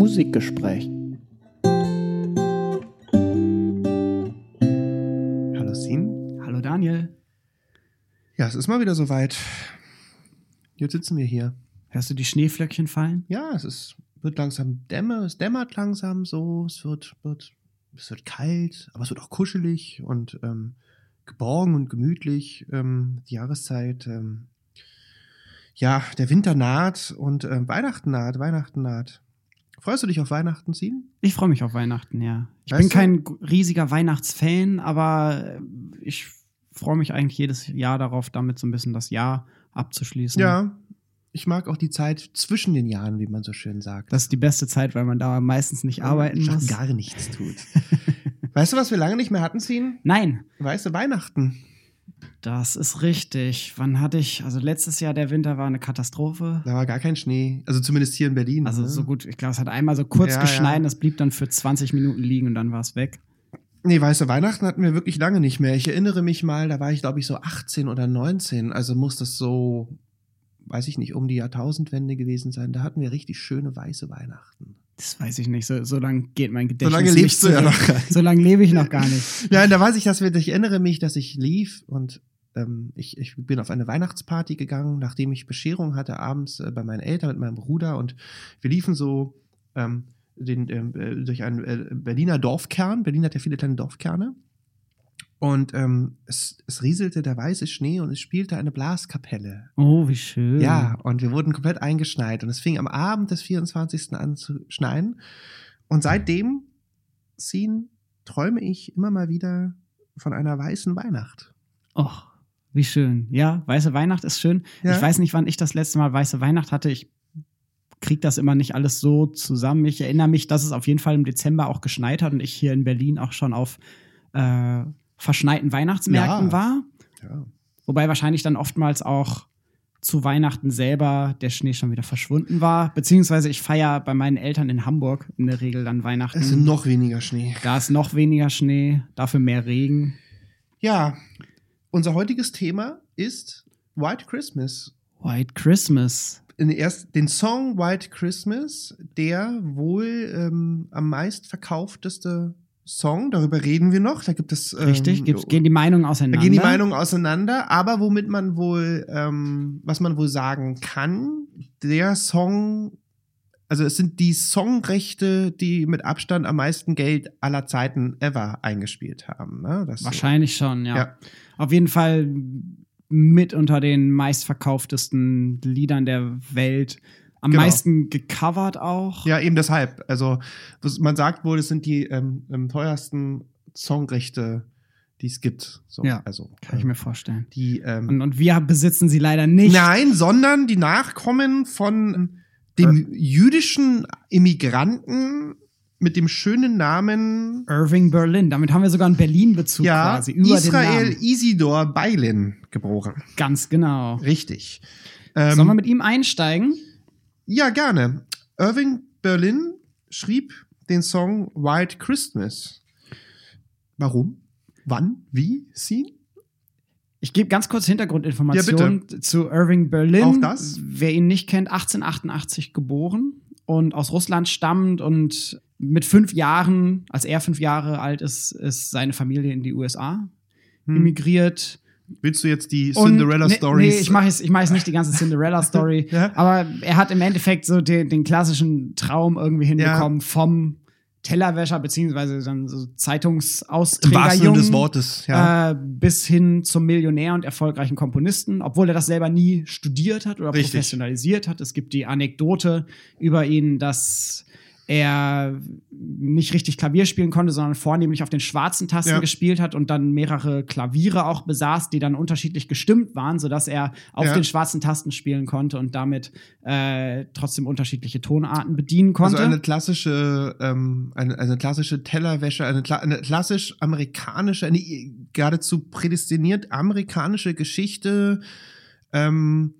Musikgespräch. Hallo Sin. Hallo Daniel. Ja, es ist mal wieder soweit. Jetzt sitzen wir hier. Hörst du die Schneeflöckchen fallen? Ja, es ist, wird langsam dämmer, es dämmert langsam so, es wird, wird, es wird kalt, aber es wird auch kuschelig und ähm, geborgen und gemütlich. Ähm, die Jahreszeit, ähm, ja, der Winter naht und ähm, Weihnachten naht, Weihnachten naht. Freust du dich auf Weihnachten, Sin? Ich freue mich auf Weihnachten, ja. Ich Weißt bin du- kein g- riesiger Weihnachtsfan, aber äh, ich freue mich eigentlich jedes Jahr darauf, damit so ein bisschen das Jahr abzuschließen. Ja. Ich mag auch die Zeit zwischen den Jahren, wie man so schön sagt. Das ist die beste Zeit, weil man da meistens nicht arbeiten muss. gar nichts tut. weißt du, was wir lange nicht mehr hatten, Sin? Nein, Weißt du, Weihnachten. Das ist richtig. Wann hatte ich, also letztes Jahr der Winter war eine Katastrophe. Da war gar kein Schnee. Also zumindest hier in Berlin. Also ne? so gut, ich glaube, es hat einmal so kurz Ja, geschneit, ja. das blieb dann für 20 Minuten liegen und dann war es weg. Nee, weißt du, Weihnachten hatten wir wirklich lange nicht mehr. Ich erinnere mich mal, da war ich, glaube ich, so 18 oder 19. Also muss das so, weiß ich nicht, um die Jahrtausendwende gewesen sein. Da hatten wir richtig schöne weiße Weihnachten. Das weiß ich nicht, so, so lange geht mein Gedächtnis lange nicht lebst du ja noch gar nicht. So lange lebe ich noch gar nicht. Ja, und da weiß ich, dass wir, ich erinnere mich, dass ich lief und ähm, ich, ich bin auf eine Weihnachtsparty gegangen, nachdem ich Bescherung hatte abends äh, bei meinen Eltern mit meinem Bruder und wir liefen so ähm, den, ähm, äh, durch einen äh, Berliner Dorfkern. Berlin hat ja viele kleine Dorfkerne. Und ähm, es, es rieselte der weiße Schnee und es spielte eine Blaskapelle. Oh, wie schön. Ja, und wir wurden komplett eingeschneit. Und es fing am Abend des 24. an zu schneien. Und seitdem ziehen, träume ich immer mal wieder von einer weißen Weihnacht. Och, wie schön. Ja, weiße Weihnacht ist schön. Ja. Ich weiß nicht, wann ich das letzte Mal weiße Weihnacht hatte. Ich krieg das immer nicht alles so zusammen. Ich erinnere mich, dass es auf jeden Fall im Dezember auch geschneit hat und ich hier in Berlin auch schon auf äh, verschneiten Weihnachtsmärkten Ja. war. Ja. Wobei wahrscheinlich dann oftmals auch zu Weihnachten selber der Schnee schon wieder verschwunden war. Beziehungsweise ich feiere bei meinen Eltern in Hamburg in der Regel dann Weihnachten. Es ist noch weniger Schnee. da ist noch weniger Schnee, dafür mehr Regen. Ja, unser heutiges Thema ist White Christmas. White Christmas. In erst den Song White Christmas, der wohl ähm, am meistverkaufteste Song, darüber reden wir noch. Da gibt es ähm, Richtig? Gibt, gehen die Meinungen Da auseinander? gehen die Meinungen auseinander, aber womit man wohl, ähm, was man wohl sagen kann, der Song, also es sind die Songrechte, die mit Abstand am meisten Geld aller Zeiten ever eingespielt haben. Ne? Wahrscheinlich schon, ja. Ja. Auf jeden Fall mit unter den meistverkauftesten Liedern der Welt. Am Genau. meisten gecovert auch. Ja, eben deshalb. Also man sagt wohl, es sind die ähm, ähm, teuersten Songrechte, die es gibt. So, Ja, also Kann ich ähm, mir vorstellen. die ähm, Und, und wir besitzen sie leider nicht. Nein, sondern die Nachkommen von dem jüdischen Immigranten mit dem schönen Namen Irving Berlin. Damit haben wir sogar einen Berlin-Bezug ja, quasi über Israel den Namen. Isidor Beilin geboren. Ganz genau. Richtig. Ähm, Sollen wir mit ihm einsteigen? Ja, gerne. Irving Berlin schrieb den Song White Christmas. Warum? Wann? Wie? Sie? Ich gebe ganz kurz Hintergrundinformationen Ja, zu Irving Berlin. Auch das? Wer ihn nicht kennt, 1888 geboren und aus Russland stammend und mit fünf Jahren, als er fünf Jahre alt ist, ist seine Familie in die USA Hm. emigriert. Willst du jetzt die Und- Cinderella nee? Nee, ich mache jetzt, ich mach jetzt nicht die ganze Cinderella-Story. Ja. Aber er hat im Endeffekt so den, den klassischen Traum irgendwie hinbekommen vom Tellerwäscher, beziehungsweise dann so Zeitungsausträgerjungen des Wortes, ja. äh, bis hin zum Millionär und erfolgreichen Komponisten, obwohl er das selber nie studiert hat oder Richtig. professionalisiert hat. Es gibt die Anekdote über ihn, dass er nicht richtig Klavier spielen konnte, sondern vornehmlich auf den schwarzen Tasten Ja. gespielt hat und dann mehrere Klaviere auch besaß, die dann unterschiedlich gestimmt waren, sodass er auf Ja. den schwarzen Tasten spielen konnte und damit äh, trotzdem unterschiedliche Tonarten bedienen konnte. Also eine klassische, ähm, eine, eine klassische Tellerwäsche, eine, eine klassisch amerikanische, eine geradezu prädestiniert amerikanische Geschichte ähm,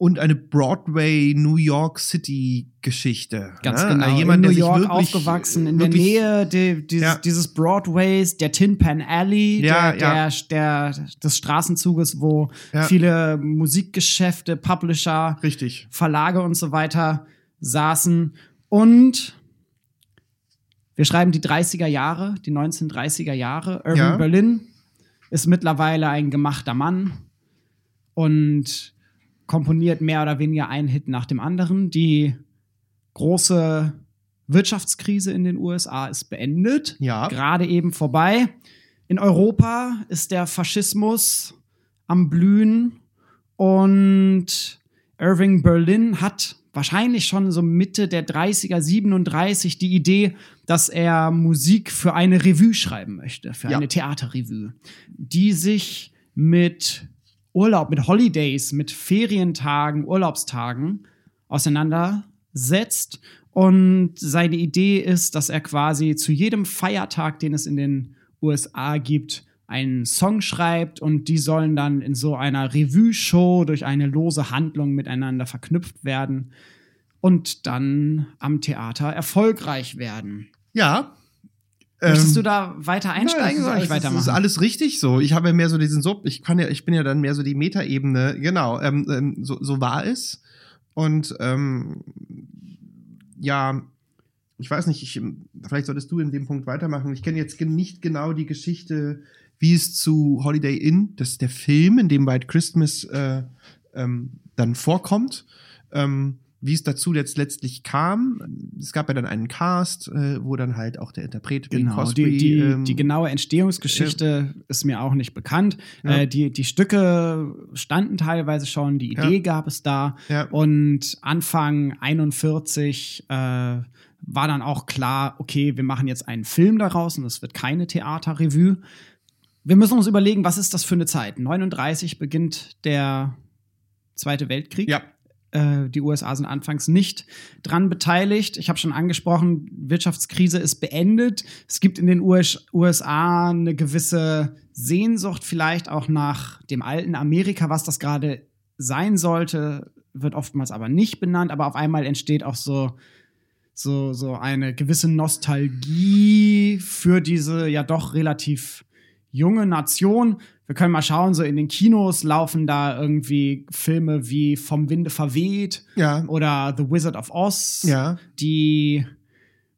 und eine Broadway New York City Geschichte. Ganz ne? genau. Jemand, in der New York wirklich, aufgewachsen, in der Nähe die, dieses, Ja. dieses Broadways, der Tin Pan Alley, Ja, der, ja. Der, der, des Straßenzuges, wo viele Musikgeschäfte, Publisher, Richtig. Verlage und so weiter saßen und wir schreiben die 30er Jahre, die 1930er Jahre. Irving Ja. Berlin ist mittlerweile ein gemachter Mann und komponiert mehr oder weniger einen Hit nach dem anderen. Die große Wirtschaftskrise in den USA ist beendet, Ja. gerade eben vorbei. In Europa ist der Faschismus am Blühen und Irving Berlin hat wahrscheinlich schon so Mitte der 30er, 37 die Idee, dass er Musik für eine Revue schreiben möchte, für Ja. eine Theaterrevue, die sich mit Urlaub, mit Holidays, mit Ferientagen, Urlaubstagen auseinandersetzt. Und seine Idee ist, dass er quasi zu jedem Feiertag, den es in den USA gibt, einen Song schreibt und die sollen dann in so einer Revue-Show durch eine lose Handlung miteinander verknüpft werden und dann am Theater erfolgreich werden. Ja. Möchtest Ähm, du da weiter einsteigen? Ja, Soll es ich weitermachen? Das ist alles richtig so. Ich habe ja mehr so diesen Sub, ich kann ja, ich bin ja dann mehr so die Metaebene, genau, ähm, ähm, so, so war es. Und ähm, ja, ich weiß nicht, ich, vielleicht solltest du in dem Punkt weitermachen. Ich kenne jetzt nicht genau die Geschichte, wie es zu Holiday Inn, das ist der Film, in dem White Christmas äh, ähm, dann vorkommt. Ähm, wie es dazu jetzt letztlich kam. Es gab ja dann einen Cast, äh, wo dann halt auch der Interpret Bing Genau, Crosby, die, die, ähm, die genaue Entstehungsgeschichte ist mir auch nicht bekannt. Ja. Äh, die, die Stücke standen teilweise schon, die Ja. Idee gab es da. Ja. Und Anfang 41 äh, war dann auch klar, okay, wir machen jetzt einen Film daraus und es wird keine Theaterrevue. Wir müssen uns überlegen, was ist das für eine Zeit? 39 beginnt der Zweite Weltkrieg. Ja. Äh, die USA sind anfangs nicht dran beteiligt. Ich habe schon angesprochen, Wirtschaftskrise ist beendet. Es gibt in den US USA eine gewisse Sehnsucht vielleicht auch nach dem alten Amerika, was das gerade sein sollte, wird oftmals aber nicht benannt. Aber auf einmal entsteht auch so so, so eine gewisse Nostalgie für diese ja doch relativ junge Nation. Wir können mal schauen, so in den Kinos laufen da irgendwie Filme wie Vom Winde verweht Ja. oder The Wizard of Oz, Ja. die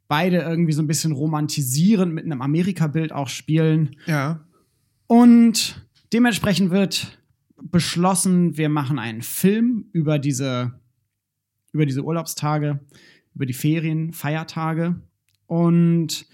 beide irgendwie so ein bisschen romantisierend mit einem Amerika-Bild auch spielen. Ja. Und dementsprechend wird beschlossen, wir machen einen Film über diese, über diese Urlaubstage, über die Ferien, Feiertage. Und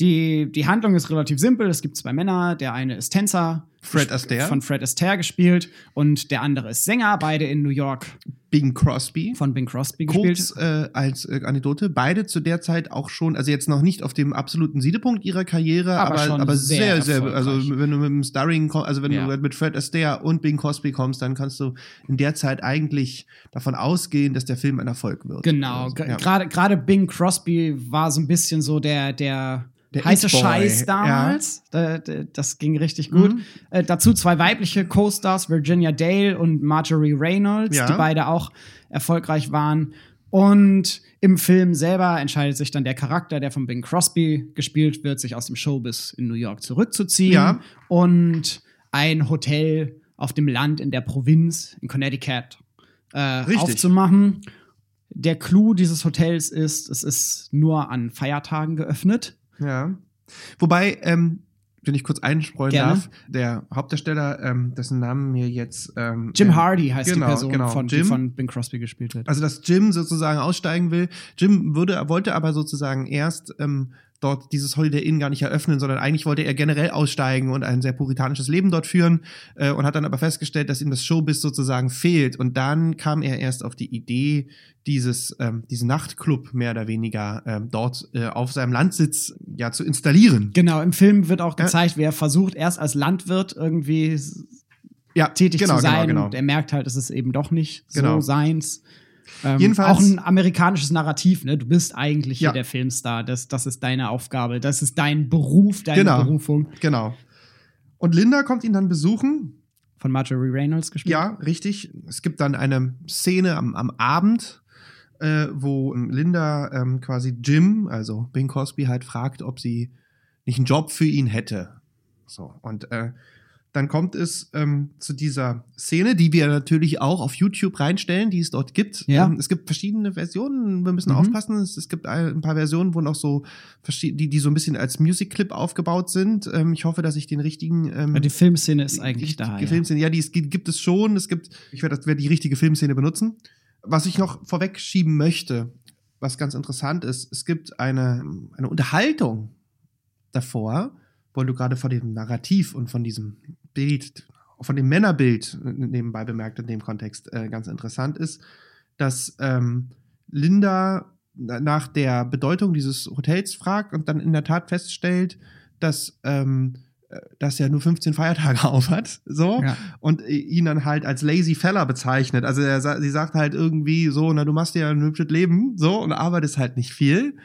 die, die Handlung ist relativ simpel. Es gibt zwei Männer. Der eine ist Tänzer. Fred Astaire. Von Fred Astaire gespielt. Und der andere ist Sänger. Beide in New York Bing Crosby. von Bing Crosby gespielt. Kurz äh, als äh, Anekdote, beide zu der Zeit auch schon, also jetzt noch nicht auf dem absoluten Siedepunkt ihrer Karriere, Aber aber, schon aber sehr sehr, sehr, also wenn du mit dem Starring, also wenn Ja. du mit Fred Astaire und Bing Crosby kommst, dann kannst du in der Zeit eigentlich davon ausgehen, dass der Film ein Erfolg wird. Genau, Also, ge- ja. gerade gerade Bing Crosby war so ein bisschen so der der, Der heiße Scheiß ja. damals. Da- da- das ging richtig gut. Mhm. Äh, dazu zwei weibliche Co-Stars, Virginia Dale und Marjorie Reynolds, Ja. die beide auch erfolgreich waren. Und im Film selber entscheidet sich dann der Charakter, der von Bing Crosby gespielt wird, sich aus dem Showbiz in New York zurückzuziehen Ja. und ein Hotel auf dem Land in der Provinz in Connecticut äh, aufzumachen. Der Clou dieses Hotels ist, es ist nur an Feiertagen geöffnet. Ja. Wobei, ähm, wenn ich kurz einstreuen Gerne. darf, der Hauptdarsteller, ähm, dessen Namen mir jetzt ähm, Jim Hardy heißt genau, die Person, genau, von, die Jim. von Bing Crosby gespielt wird. Also, dass Jim sozusagen aussteigen will. Jim würde, wollte aber sozusagen erst ähm, dort dieses Holiday Inn gar nicht eröffnen, sondern eigentlich wollte er generell aussteigen und ein sehr puritanisches Leben dort führen äh, und hat dann aber festgestellt, dass ihm das Showbiz sozusagen fehlt. Und dann kam er erst auf die Idee, dieses, ähm, diesen Nachtclub mehr oder weniger ähm, dort äh, auf seinem Landsitz ja zu installieren. Genau, im Film wird auch Ja. gezeigt, wie er versucht, erst als Landwirt irgendwie Ja, tätig genau, zu sein. Genau, genau. Und er merkt halt, es ist eben doch nicht Genau. so seins. Ähm, Jedenfalls- auch ein amerikanisches Narrativ, ne? Du bist eigentlich Ja. hier der Filmstar. Das, das ist deine Aufgabe. Das ist dein Beruf, deine Genau. Berufung. Genau. Und Linda kommt ihn dann besuchen Von Marjorie Reynolds gespielt. Ja, richtig. Es gibt dann eine Szene am, am Abend, äh, wo Linda ähm, quasi Jim, also Bing Crosby, halt fragt, ob sie nicht einen Job für ihn hätte. So, und äh, dann kommt es ähm, zu dieser Szene, die wir natürlich auch auf YouTube reinstellen, die es dort gibt. Ja. Ähm, es gibt verschiedene Versionen, wir müssen Mhm. aufpassen. Es, es gibt ein, paar Versionen, wo noch so die, die so ein bisschen als Music Clip aufgebaut sind. Ähm, ich hoffe, dass ich den richtigen ähm, Ja, die Filmszene ist eigentlich die, da. Die ja. Filmszene, ja, die, es gibt, es schon. Es gibt, ich werde, werde die richtige Filmszene benutzen. Was ich noch vorweg schieben möchte, was ganz interessant ist, es gibt eine, eine Unterhaltung davor, weil du gerade von dem Narrativ und von diesem Bild, von dem Männerbild nebenbei bemerkt in dem Kontext äh, ganz interessant ist, dass ähm, Linda na- nach der Bedeutung dieses Hotels fragt und dann in der Tat feststellt, dass, ähm, äh, dass er nur 15 Feiertage auf hat, so, Ja. und äh, ihn dann halt als lazy Feller bezeichnet. Also er, sie sagt halt irgendwie so, na, du machst dir ja ein hübsches Leben, so, und arbeitest halt nicht viel.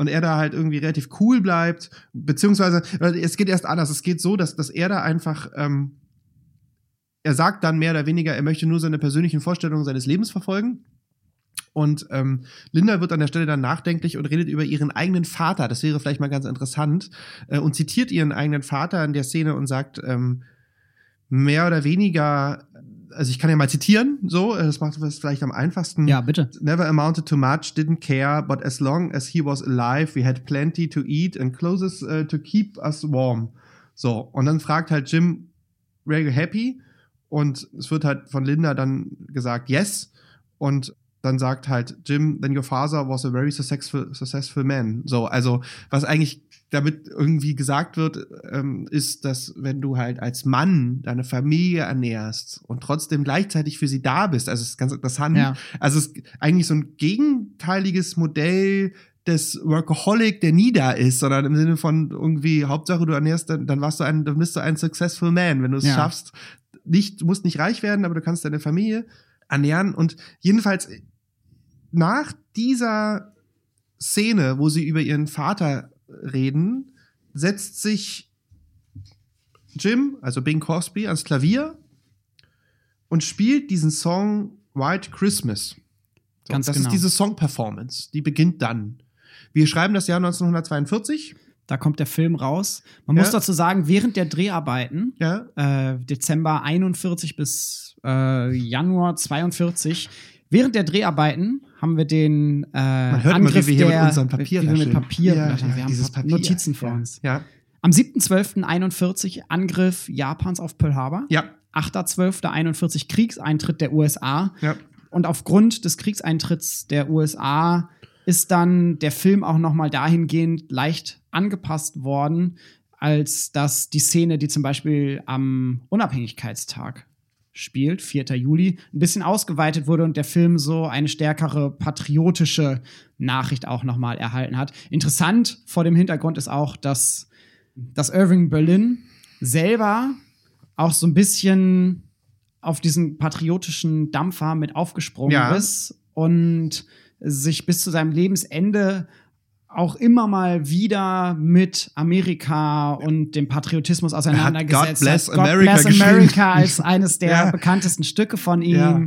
Und er da halt irgendwie relativ cool bleibt, beziehungsweise, es geht erst anders. Es geht so, dass, dass er da einfach, ähm, er sagt dann mehr oder weniger, er möchte nur seine persönlichen Vorstellungen seines Lebens verfolgen. Und ähm, Linda wird an der Stelle dann nachdenklich und redet über ihren eigenen Vater. Das wäre vielleicht mal ganz interessant. Äh, und zitiert ihren eigenen Vater in der Szene und sagt, ähm, mehr oder weniger, also ich kann ja mal zitieren, so, äh, das macht es vielleicht am einfachsten. ja, bitte. Never amounted to much, didn't care, but as long as he was alive, we had plenty to eat and clothes uh, to keep us warm. So, und dann fragt halt Jim, were you happy? Und es wird halt von Linda dann gesagt, yes. Und dann sagt halt Jim, then your father was a very successful, successful man. So, also was eigentlich damit irgendwie gesagt wird, ähm, ist, dass wenn du halt als Mann deine Familie ernährst und trotzdem gleichzeitig für sie da bist, also es ist ganz interessant, Ja. also es ist eigentlich so ein gegenteiliges Modell des Workaholic, der nie da ist, sondern im Sinne von irgendwie, Hauptsache du ernährst, dann, dann warst du ein, dann bist du ein successful man, wenn du es Ja. schaffst. Nicht, du musst nicht reich werden, aber du kannst deine Familie ernähren. Und jedenfalls nach dieser Szene, wo sie über ihren Vater reden, setzt sich Jim, also Bing Crosby, ans Klavier und spielt diesen Song White Christmas. So, Ganz das genau. ist diese Song-Performance, die beginnt dann. Wir schreiben das Jahr 1942. Da kommt der Film raus. Man Ja. muss dazu sagen, während der Dreharbeiten, Ja, äh, Dezember 41 bis äh, Januar 42, während der Dreharbeiten haben wir den äh, man hört Angriff immer, wie wir hier der, mit unserem Papier wie wir mit. Papier, ja, wir ja, haben dieses Pa- Papier. Notizen vor ja. uns. Ja, Am 7.12.41 Angriff Japans auf Pearl Harbor. ja, 8.12.41 Kriegseintritt der USA. ja. Und aufgrund des Kriegseintritts der USA ist dann der Film auch noch mal dahingehend leicht angepasst worden, als dass die Szene, die zum Beispiel am Unabhängigkeitstag spielt, 4. Juli, ein bisschen ausgeweitet wurde und der Film so eine stärkere patriotische Nachricht auch noch mal erhalten hat. Interessant vor dem Hintergrund ist auch, dass, dass Irving Berlin selber auch so ein bisschen auf diesen patriotischen Dampfer mit aufgesprungen Ja. ist und sich bis zu seinem Lebensende auch immer mal wieder mit Amerika und dem Patriotismus auseinandergesetzt God Bless hat. America God Bless. America als eines der Ja. bekanntesten Stücke von ihm. Ja.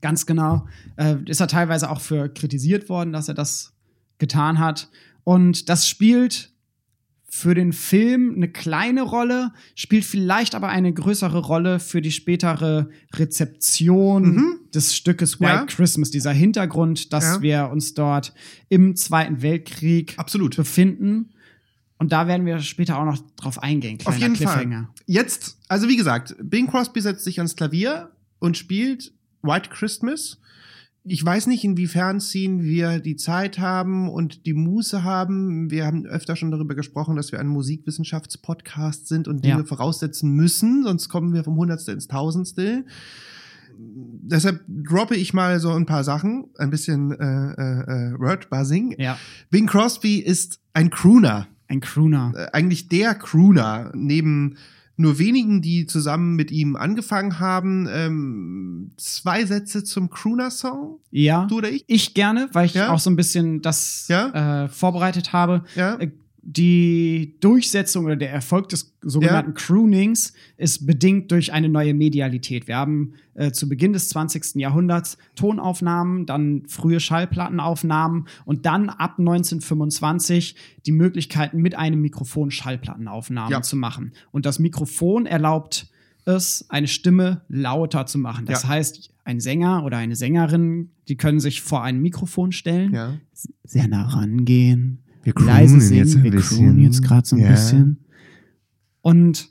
Ganz genau. Äh, ist er teilweise auch für kritisiert worden, dass er das getan hat. Und das spielt für den Film eine kleine Rolle, spielt vielleicht aber eine größere Rolle für die spätere Rezeption Mhm. des Stückes White Ja. Christmas. Dieser Hintergrund, dass Ja. wir uns dort im Zweiten Weltkrieg Absolut. befinden. Und da werden wir später auch noch drauf eingehen. Auf Kleiner jeden Cliffhanger. Fall. Jetzt, also wie gesagt, Bing Crosby setzt sich ans Klavier und spielt White Christmas. Ich weiß nicht, inwiefern ziehen wir die Zeit haben und die Muße haben. Wir haben öfter schon darüber gesprochen, dass wir ein Musikwissenschaftspodcast sind und Dinge Ja. voraussetzen müssen, sonst kommen wir vom Hundertstel ins Tausendstel. Deshalb droppe ich mal so ein paar Sachen, ein bisschen äh, äh, äh, Wordbuzzing. Ja, Bing Crosby ist ein Crooner ein Crooner. äh, eigentlich der Crooner, neben nur wenigen, die zusammen mit ihm angefangen haben. Ähm, zwei Sätze zum Crooner-Song, Ja. du oder ich? Ich gerne, weil ich Ja? auch so ein bisschen das Ja? äh, vorbereitet habe. Ja, Äh, Die Durchsetzung oder der Erfolg des sogenannten Croonings ist bedingt durch eine neue Medialität. Wir haben äh, zu Beginn des 20. Jahrhunderts Tonaufnahmen, dann frühe Schallplattenaufnahmen und dann ab 1925 die Möglichkeiten, mit einem Mikrofon Schallplattenaufnahmen Ja. zu machen. Und das Mikrofon erlaubt es, eine Stimme lauter zu machen. Das Ja. heißt, ein Sänger oder eine Sängerin, die können sich vor ein Mikrofon stellen, Ja. sehr nah rangehen, Wir leise singen. jetzt wir croonen jetzt gerade so ein Ja. bisschen. Und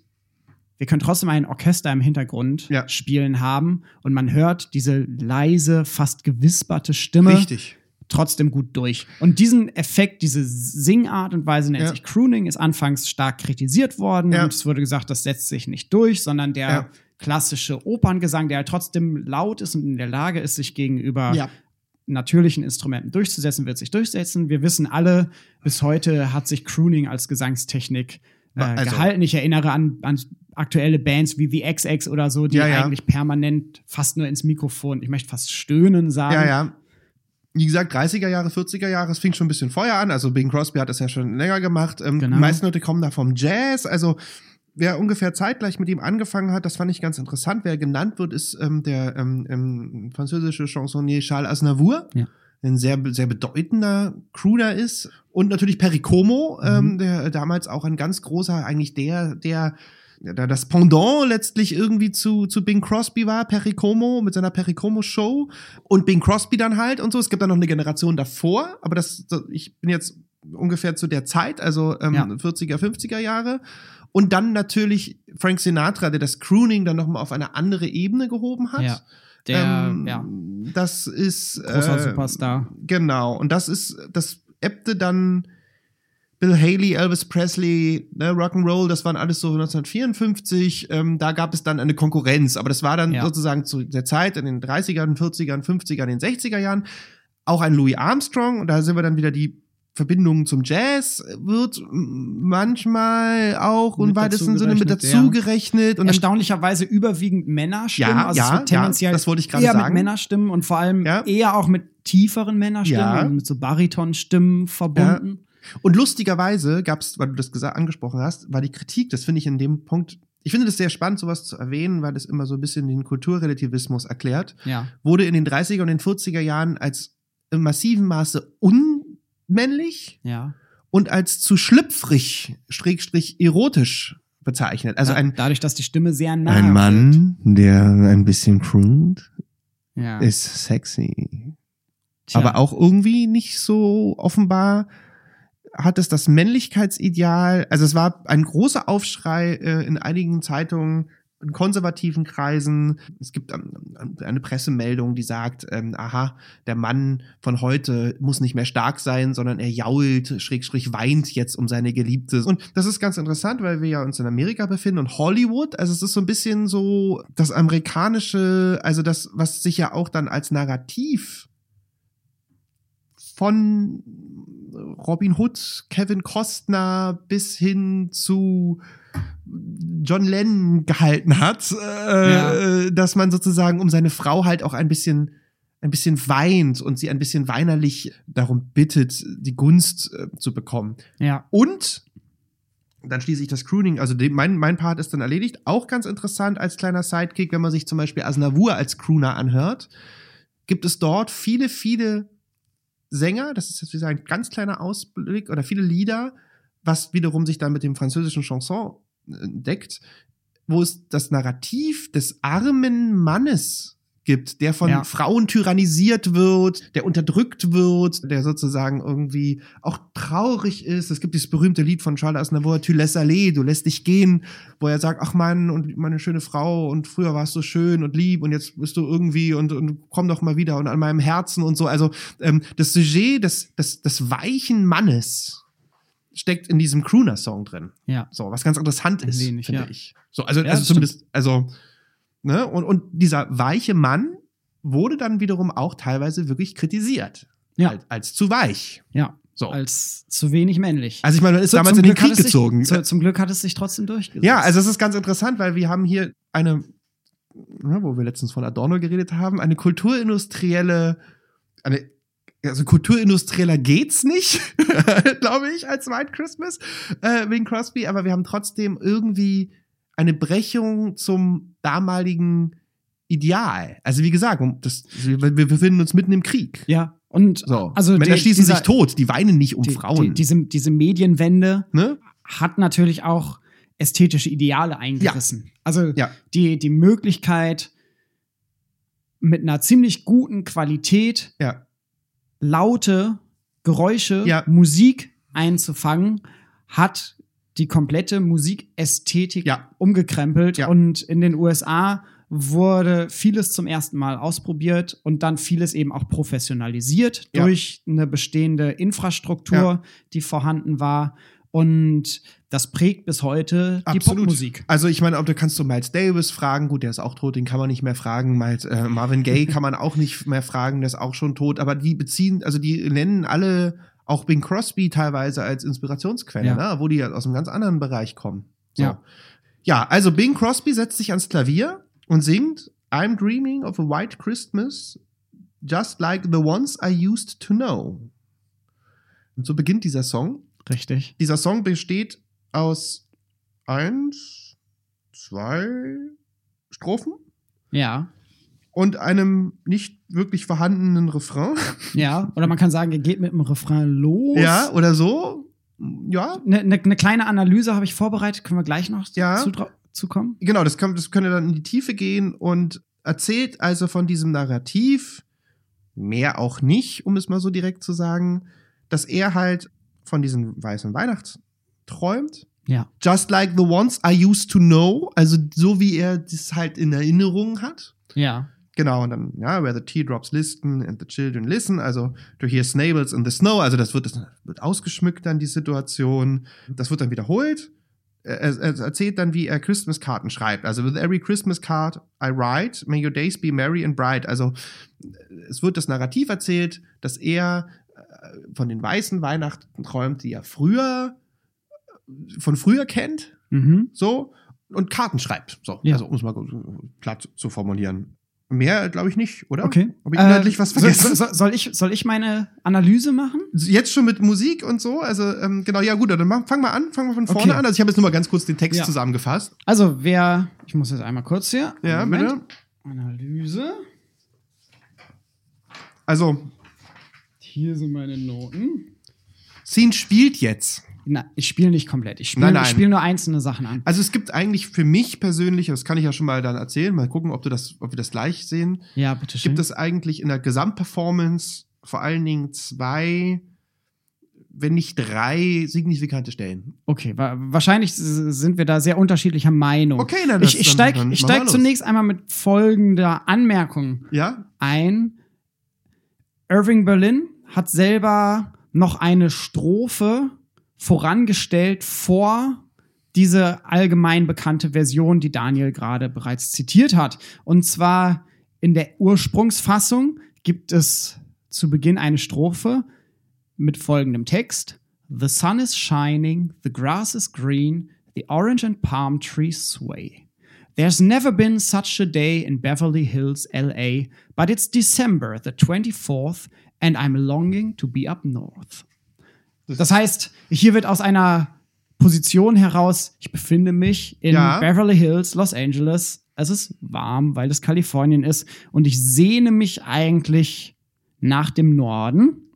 wir können trotzdem ein Orchester im Hintergrund Ja. spielen haben und man hört diese leise, fast gewisperte Stimme Richtig. trotzdem gut durch. Und diesen Effekt, diese Singart und Weise nennt Ja. sich Crooning, ist anfangs stark kritisiert worden Ja. und es wurde gesagt, das setzt sich nicht durch, sondern der klassische Operngesang, der halt trotzdem laut ist und in der Lage ist, sich gegenüber. Natürlichen Instrumenten durchzusetzen, wird sich durchsetzen. Wir wissen alle, bis heute hat sich Crooning als Gesangstechnik äh, Also- gehalten. Ich erinnere an, an aktuelle Bands wie The XX oder so, die Ja, ja. eigentlich permanent fast nur ins Mikrofon, ich möchte fast stöhnen sagen. Ja, ja. Wie gesagt, 30er Jahre, 40er Jahre, es fing schon ein bisschen Feuer an. Also Bing Crosby hat das ja schon länger gemacht. Ähm, Genau. Die meisten Leute kommen da vom Jazz. Also wer ungefähr zeitgleich mit ihm angefangen hat, das fand ich ganz interessant. Wer genannt wird, ist ähm, der ähm, ähm, französische Chansonnier Charles Aznavour. Ja. Ein sehr, sehr bedeutender Crooner ist. Und natürlich Perry Como, ähm, Mhm. der damals auch ein ganz großer, eigentlich der, der der das Pendant letztlich irgendwie zu, zu Bing Crosby war, Perry Como mit seiner Perry Como Show und Bing Crosby dann halt und so. Es gibt dann noch eine Generation davor, aber das, das ich bin jetzt ungefähr zu der Zeit, also ähm, Ja. 40er, 50er Jahre. Und dann natürlich Frank Sinatra, der das Crooning dann nochmal auf eine andere Ebene gehoben hat. Ja. Der, Ähm, ja, Das ist großer äh, Superstar. Genau. Und das ist, das ebbte dann Bill Haley, Elvis Presley, ne, Rock'n'Roll, das waren alles so 1954. Ähm, da gab es dann eine Konkurrenz, aber das war dann Ja. sozusagen zu der Zeit in den 30ern, 40ern, 50ern, den 60er Jahren auch ein Louis Armstrong. Und da sind wir dann wieder die Verbindung zum Jazz wird manchmal auch Mit im weitesten Sinne mit dazu gerechnet. Und Erstaunlicherweise überwiegend Männerstimmen. Ja, also ja, tendenziell ja, das wollte ich gerade eher sagen. mit Männerstimmen und vor allem Ja. eher auch mit tieferen Männerstimmen Ja. und mit so Baritonstimmen verbunden. Und lustigerweise gab es, weil du das gesagt, angesprochen hast, war die Kritik, das finde ich in dem Punkt, ich finde das sehr spannend, sowas zu erwähnen, weil das immer so ein bisschen den Kulturrelativismus erklärt, Ja. wurde in den 30er und den 40er Jahren als in massivem Maße unmännlich ja. und als zu schlüpfrig, schrägstrich erotisch bezeichnet. Also ein, dadurch, dass die Stimme sehr nah ein wird. Mann, der ein bisschen croont, Ja. ist sexy. Tja. aber auch irgendwie nicht so offenbar hat es das Männlichkeitsideal, also es war ein großer Aufschrei äh, in einigen Zeitungen, in konservativen Kreisen. Es gibt eine Pressemeldung, die sagt, ähm, aha, der Mann von heute muss nicht mehr stark sein, sondern er jault, schrägstrich weint jetzt um seine Geliebte. Und das ist ganz interessant, weil wir ja uns in Amerika befinden und Hollywood, also es ist so ein bisschen so das amerikanische, also das, was sich ja auch dann als Narrativ von Robin Hood, Kevin Costner bis hin zu John Lennon gehalten hat, äh, dass man sozusagen um seine Frau halt auch ein bisschen ein bisschen weint und sie ein bisschen weinerlich darum bittet, die Gunst äh, zu bekommen. ja. Und dann schließe ich das Crooning, also dem, mein, mein Part ist dann erledigt. Auch ganz interessant als kleiner Sidekick, wenn man sich zum Beispiel Asnavour als Crooner anhört, gibt es dort viele, viele Sänger, das ist jetzt wie gesagt ein ganz kleiner Ausblick, oder viele Lieder, was wiederum sich dann mit dem französischen Chanson äh, deckt, wo es das Narrativ des armen Mannes gibt, der von Ja. Frauen tyrannisiert wird, der unterdrückt wird, der sozusagen irgendwie auch traurig ist. Es gibt dieses berühmte Lied von Charles Aznavour, Tu laisses aller, du lässt dich gehen, wo er sagt, ach Mann, und meine schöne Frau, und früher warst du schön und lieb, und jetzt bist du irgendwie, und, und komm doch mal wieder, und an meinem Herzen und so. Also ähm, das Sujet des, des, des weichen Mannes steckt in diesem Crooner-Song drin. Ja. So, was ganz interessant ist, wenig, finde ja. ich. So, also, Ja, also zumindest, also, ne, und, und dieser weiche Mann wurde dann wiederum auch teilweise wirklich kritisiert. Ja. Als, als zu weich. Ja. So. Als zu wenig männlich. Also ich meine, man ist So, damals in den Glück Krieg es sich- gezogen. Zu, zum Glück hat es sich trotzdem durchgesetzt. ja, also es ist ganz interessant, weil wir haben hier eine, ne, wo wir letztens von Adorno geredet haben, eine kulturindustrielle, eine, also kulturindustrieller geht's nicht, glaube ich, als White Christmas äh, wegen Crosby, aber wir haben trotzdem irgendwie eine Brechung zum damaligen Ideal. Also wie gesagt, das, wir, wir befinden uns mitten im Krieg. Ja. Und So. also Männer die- schießen dieser- sich tot, die weinen nicht um die, Frauen. Die, diese, diese Medienwende ne? hat natürlich auch ästhetische Ideale eingerissen. Also Ja. die, die Möglichkeit, mit einer ziemlich guten Qualität Ja. Laute Geräusche, Ja. Musik einzufangen, hat die komplette Musikästhetik Ja. umgekrempelt. Ja. Und in den USA wurde vieles zum ersten Mal ausprobiert und dann vieles eben auch professionalisiert durch eine bestehende Infrastruktur, die vorhanden war. Und das prägt bis heute die Absolut. Popmusik. Also ich meine, ob du kannst du Miles Davis fragen, gut, der ist auch tot, den kann man nicht mehr fragen. Miles, äh, Marvin Gaye kann man auch nicht mehr fragen, der ist auch schon tot. Aber die beziehen, also die nennen alle auch Bing Crosby teilweise als Inspirationsquelle, Ja. ne? wo die aus einem ganz anderen Bereich kommen. So. Ja. ja, also Bing Crosby setzt sich ans Klavier und singt I'm dreaming of a white Christmas, just like the ones I used to know. Und so beginnt dieser Song. Richtig. Dieser Song besteht aus eins, zwei Strophen Ja. und einem nicht wirklich vorhandenen Refrain. Ja. Oder man kann sagen, er geht mit dem Refrain los. Ja, oder so. Ja, Eine ne, ne kleine Analyse habe ich vorbereitet, können wir gleich noch Ja. zu, zu kommen? genau, das, kann, das könnte dann in die Tiefe gehen und erzählt also von diesem Narrativ, mehr auch nicht, um es mal so direkt zu sagen, dass er halt von diesem weißen Weihnachts träumt Ja. Just like the ones I used to know, also so wie er das halt in Erinnerung hat. Ja. Genau, und dann, ja, where the teardrops listen and the children listen, also to hear snails in the snow, also das wird, das wird ausgeschmückt dann, die Situation. Das wird dann wiederholt. Er, er er erzählt dann, wie er Christmas-Karten schreibt. Also, with every Christmas card I write, may your days be merry and bright. Also, es wird das Narrativ erzählt, dass er äh, von den weißen Weihnachten träumt, die er früher, von früher kennt, Mhm. so, und Karten schreibt. So, Ja. also um es mal platt zu formulieren. Mehr glaube ich nicht, oder? Okay. Habe ich inhaltlich Äh, was soll, vergessen? soll, soll, ich, soll ich meine Analyse machen? Jetzt schon mit Musik und so, also ähm, genau, ja gut, dann mach, fang mal an, fang mal von vorne Okay. an. Also ich habe jetzt nur mal ganz kurz den Text Ja. zusammengefasst. Also, wer. Ich muss jetzt einmal kurz hier. Ja, Moment. bitte. Analyse. Also, Hier sind meine Noten. Scene spielt jetzt. Na, ich spiele nicht komplett. Ich spiele spiele nur einzelne Sachen an. Also es gibt eigentlich für mich persönlich, das kann ich ja schon mal dann erzählen, mal gucken, ob du das, ob wir das gleich sehen. Ja, bitte schön. Gibt es eigentlich in der Gesamtperformance vor allen Dingen zwei, wenn nicht drei signifikante Stellen. Okay, wa wahrscheinlich sind wir da sehr unterschiedlicher Meinung. Okay, na, das- ich, ich dann- steig, ich steig zunächst einmal mit folgender Anmerkung Ja? ein. Irving Berlin hat selber noch eine Strophe vorangestellt vor diese allgemein bekannte Version, die Daniel gerade bereits zitiert hat. Und zwar in der Ursprungsfassung gibt es zu Beginn eine Strophe mit folgendem Text. The sun is shining, the grass is green, the orange and palm trees sway. There's never been such a day in Beverly Hills, LA, but it's December the 24th and I'm longing to be up north. Das heißt, hier wird aus einer Position heraus, ich befinde mich in Ja. Beverly Hills, Los Angeles. Es ist warm, weil es Kalifornien ist und ich sehne mich eigentlich nach dem Norden.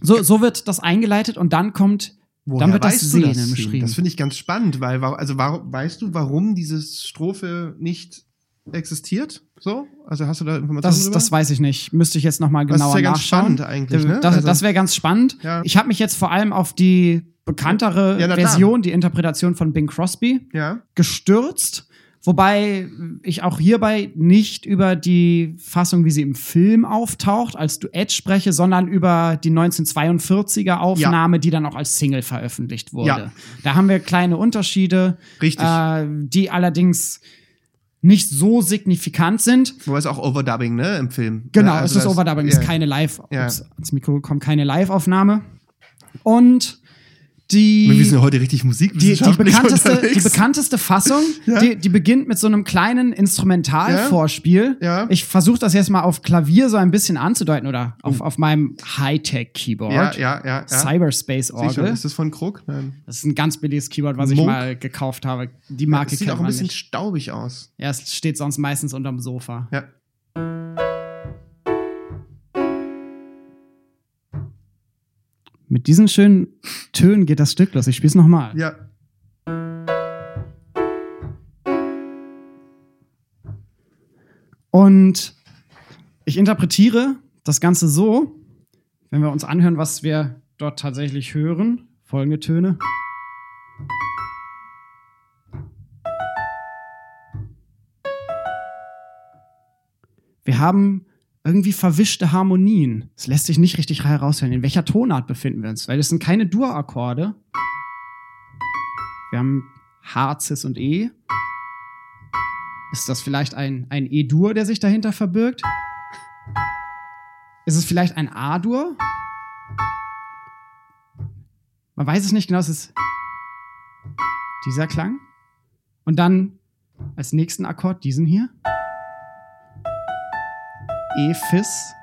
So, so wird das eingeleitet und dann kommt, dann wird das Sehnen beschrieben. Das finde ich ganz spannend, weil, also warum, weißt du, warum diese Strophe nicht existiert? So? Also hast du da Informationen Das, drüber? das weiß ich nicht. Müsste ich jetzt noch mal Das ist genauer ja ganz nachschauen. spannend eigentlich, ne? Das, Also- das wäre ganz spannend. Ja. Ich habe mich jetzt vor allem auf die bekanntere Ja. Version, die Interpretation von Bing Crosby, ja. gestürzt. Wobei ich auch hierbei nicht über die Fassung, wie sie im Film auftaucht, als Duett spreche, sondern über die 1942er Aufnahme, die dann auch als Single veröffentlicht wurde. Ja. Da haben wir kleine Unterschiede, Richtig. äh, die allerdings nicht so signifikant sind. Wobei es auch Overdubbing, ne, im Film. Genau, ne? es Also ist das- Overdubbing, ja. ist keine Live. Ja. Ans Mikro kommt keine Live-Aufnahme. Und Wir die, sind ja heute richtig die, die, musikwissenschaftlich bekannteste, die bekannteste Fassung, Ja. die, die beginnt mit so einem kleinen Instrumentalvorspiel. Ja. Ich versuche das jetzt mal auf Klavier so ein bisschen anzudeuten oder auf, auf meinem Hightech-Keyboard. ja, ja, ja, ja. Cyberspace-Orgel. Ist das von Krug? Nein. Das ist ein ganz billiges Keyboard, was ich Monk. mal gekauft habe. Die Marke Das sieht auch ein bisschen nicht. staubig aus. Ja, es steht sonst meistens unterm Sofa. Ja. Mit diesen schönen Tönen geht das Stück los. Ich spiele es nochmal. Ja. Und ich interpretiere das Ganze so, wenn wir uns anhören, was wir dort tatsächlich hören. Folgende Töne. Wir haben irgendwie verwischte Harmonien. Es lässt sich nicht richtig heraushören. In welcher Tonart befinden wir uns? Weil es sind keine Dur-Akkorde. Wir haben H, Cis und E. Ist das vielleicht ein, ein E-Dur, der sich dahinter verbirgt? Ist es vielleicht ein A-Dur? Man weiß es nicht genau, es ist dieser Klang. Und dann als nächsten Akkord diesen hier. E, Fis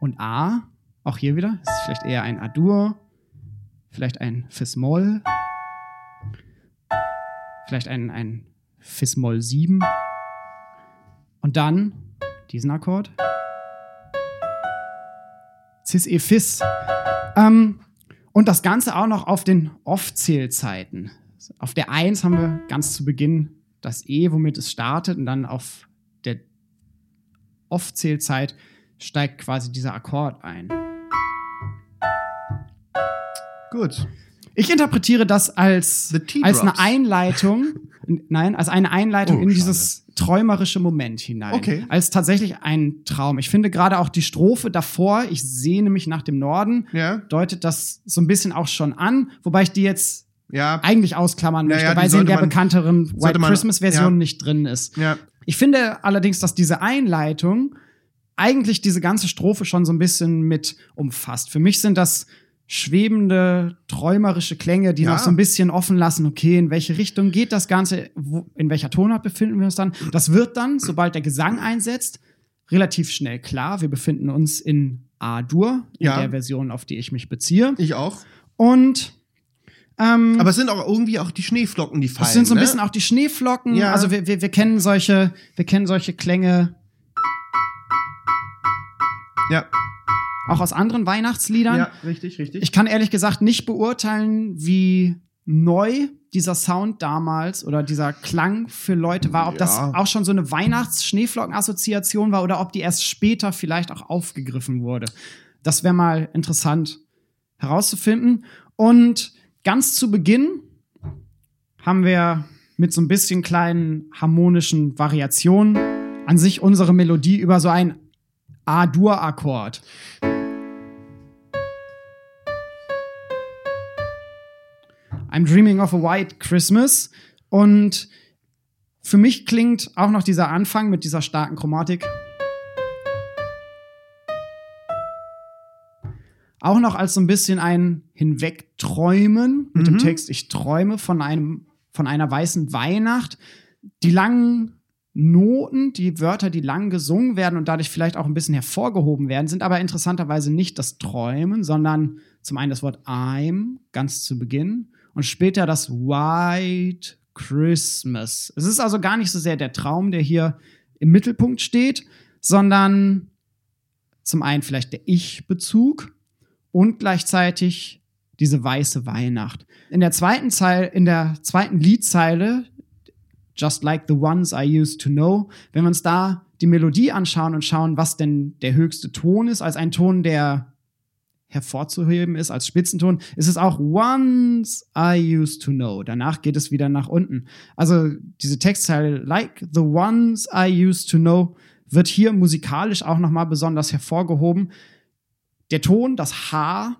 und A. Auch hier wieder. Es ist vielleicht eher ein A-Dur. Vielleicht ein Fis-Moll. Vielleicht ein, ein Fis-Moll 7. Und dann diesen Akkord. Cis, E, Fis. Ähm, und das Ganze auch noch auf den Off-Zählzeiten. Auf der 1 haben wir ganz zu Beginn das E, womit es startet, und dann auf Off-Zählzeit steigt quasi dieser Akkord ein. Gut. Ich interpretiere das als, als eine. Einleitung, nein, als eine Einleitung Oh, in schade. dieses träumerische Moment hinein. Okay. Als tatsächlich ein Traum. Ich finde gerade auch die Strophe davor, ich sehne mich nach dem Norden, Ja, deutet das so ein bisschen auch schon an, wobei ich die jetzt ja, eigentlich ausklammern Naja, möchte, die weil sie in der man- bekannteren White sollte man- Christmas Version ja. nicht drin ist. ja. Ich finde allerdings, dass diese Einleitung eigentlich diese ganze Strophe schon so ein bisschen mit umfasst. Für mich sind das schwebende, träumerische Klänge, die Ja. noch so ein bisschen offen lassen, okay, in welche Richtung geht das Ganze, wo, in welcher Tonart befinden wir uns dann. Das wird dann, sobald der Gesang einsetzt, relativ schnell klar. Wir befinden uns in A-Dur, in Ja. der Version, auf die ich mich beziehe. Ich auch. Und ähm, Aber es sind auch irgendwie auch die Schneeflocken, die fallen. das sind so ein ne? bisschen auch die Schneeflocken. Ja. Also wir, wir, wir kennen solche, wir kennen solche Klänge Ja, auch aus anderen Weihnachtsliedern. ja, richtig, richtig. Ich kann ehrlich gesagt nicht beurteilen, wie neu dieser Sound damals oder dieser Klang für Leute war, ob das Ja. auch schon so eine Weihnachts-Schneeflocken-Assoziation war oder ob die erst später vielleicht auch aufgegriffen wurde. Das wäre mal interessant herauszufinden. Und ganz zu Beginn haben wir mit so ein bisschen kleinen harmonischen Variationen an sich unsere Melodie über so ein A-Dur-Akkord. I'm Dreaming of a White Christmas. Und für mich klingt auch noch dieser Anfang mit dieser starken Chromatik auch noch als so ein bisschen ein Hinwegträumen mit dem Mhm. Text Ich träume von einem von einer weißen Weihnacht. Die langen Noten, die Wörter, die lang gesungen werden und dadurch vielleicht auch ein bisschen hervorgehoben werden, sind aber interessanterweise nicht das Träumen, sondern zum einen das Wort I'm ganz zu Beginn und später das White Christmas. Es ist also gar nicht so sehr der Traum, der hier im Mittelpunkt steht, sondern zum einen vielleicht der Ich-Bezug und gleichzeitig diese weiße Weihnacht. In der zweiten Zeile, in der zweiten Liedzeile, Just like the ones I used to know, wenn wir uns da die Melodie anschauen und schauen, was denn der höchste Ton ist, als ein Ton, der hervorzuheben ist als Spitzenton, ist es auch Once I used to know. Danach geht es wieder nach unten. Also diese Textzeile Like the ones I used to know wird hier musikalisch auch nochmal besonders hervorgehoben. Der Ton, das H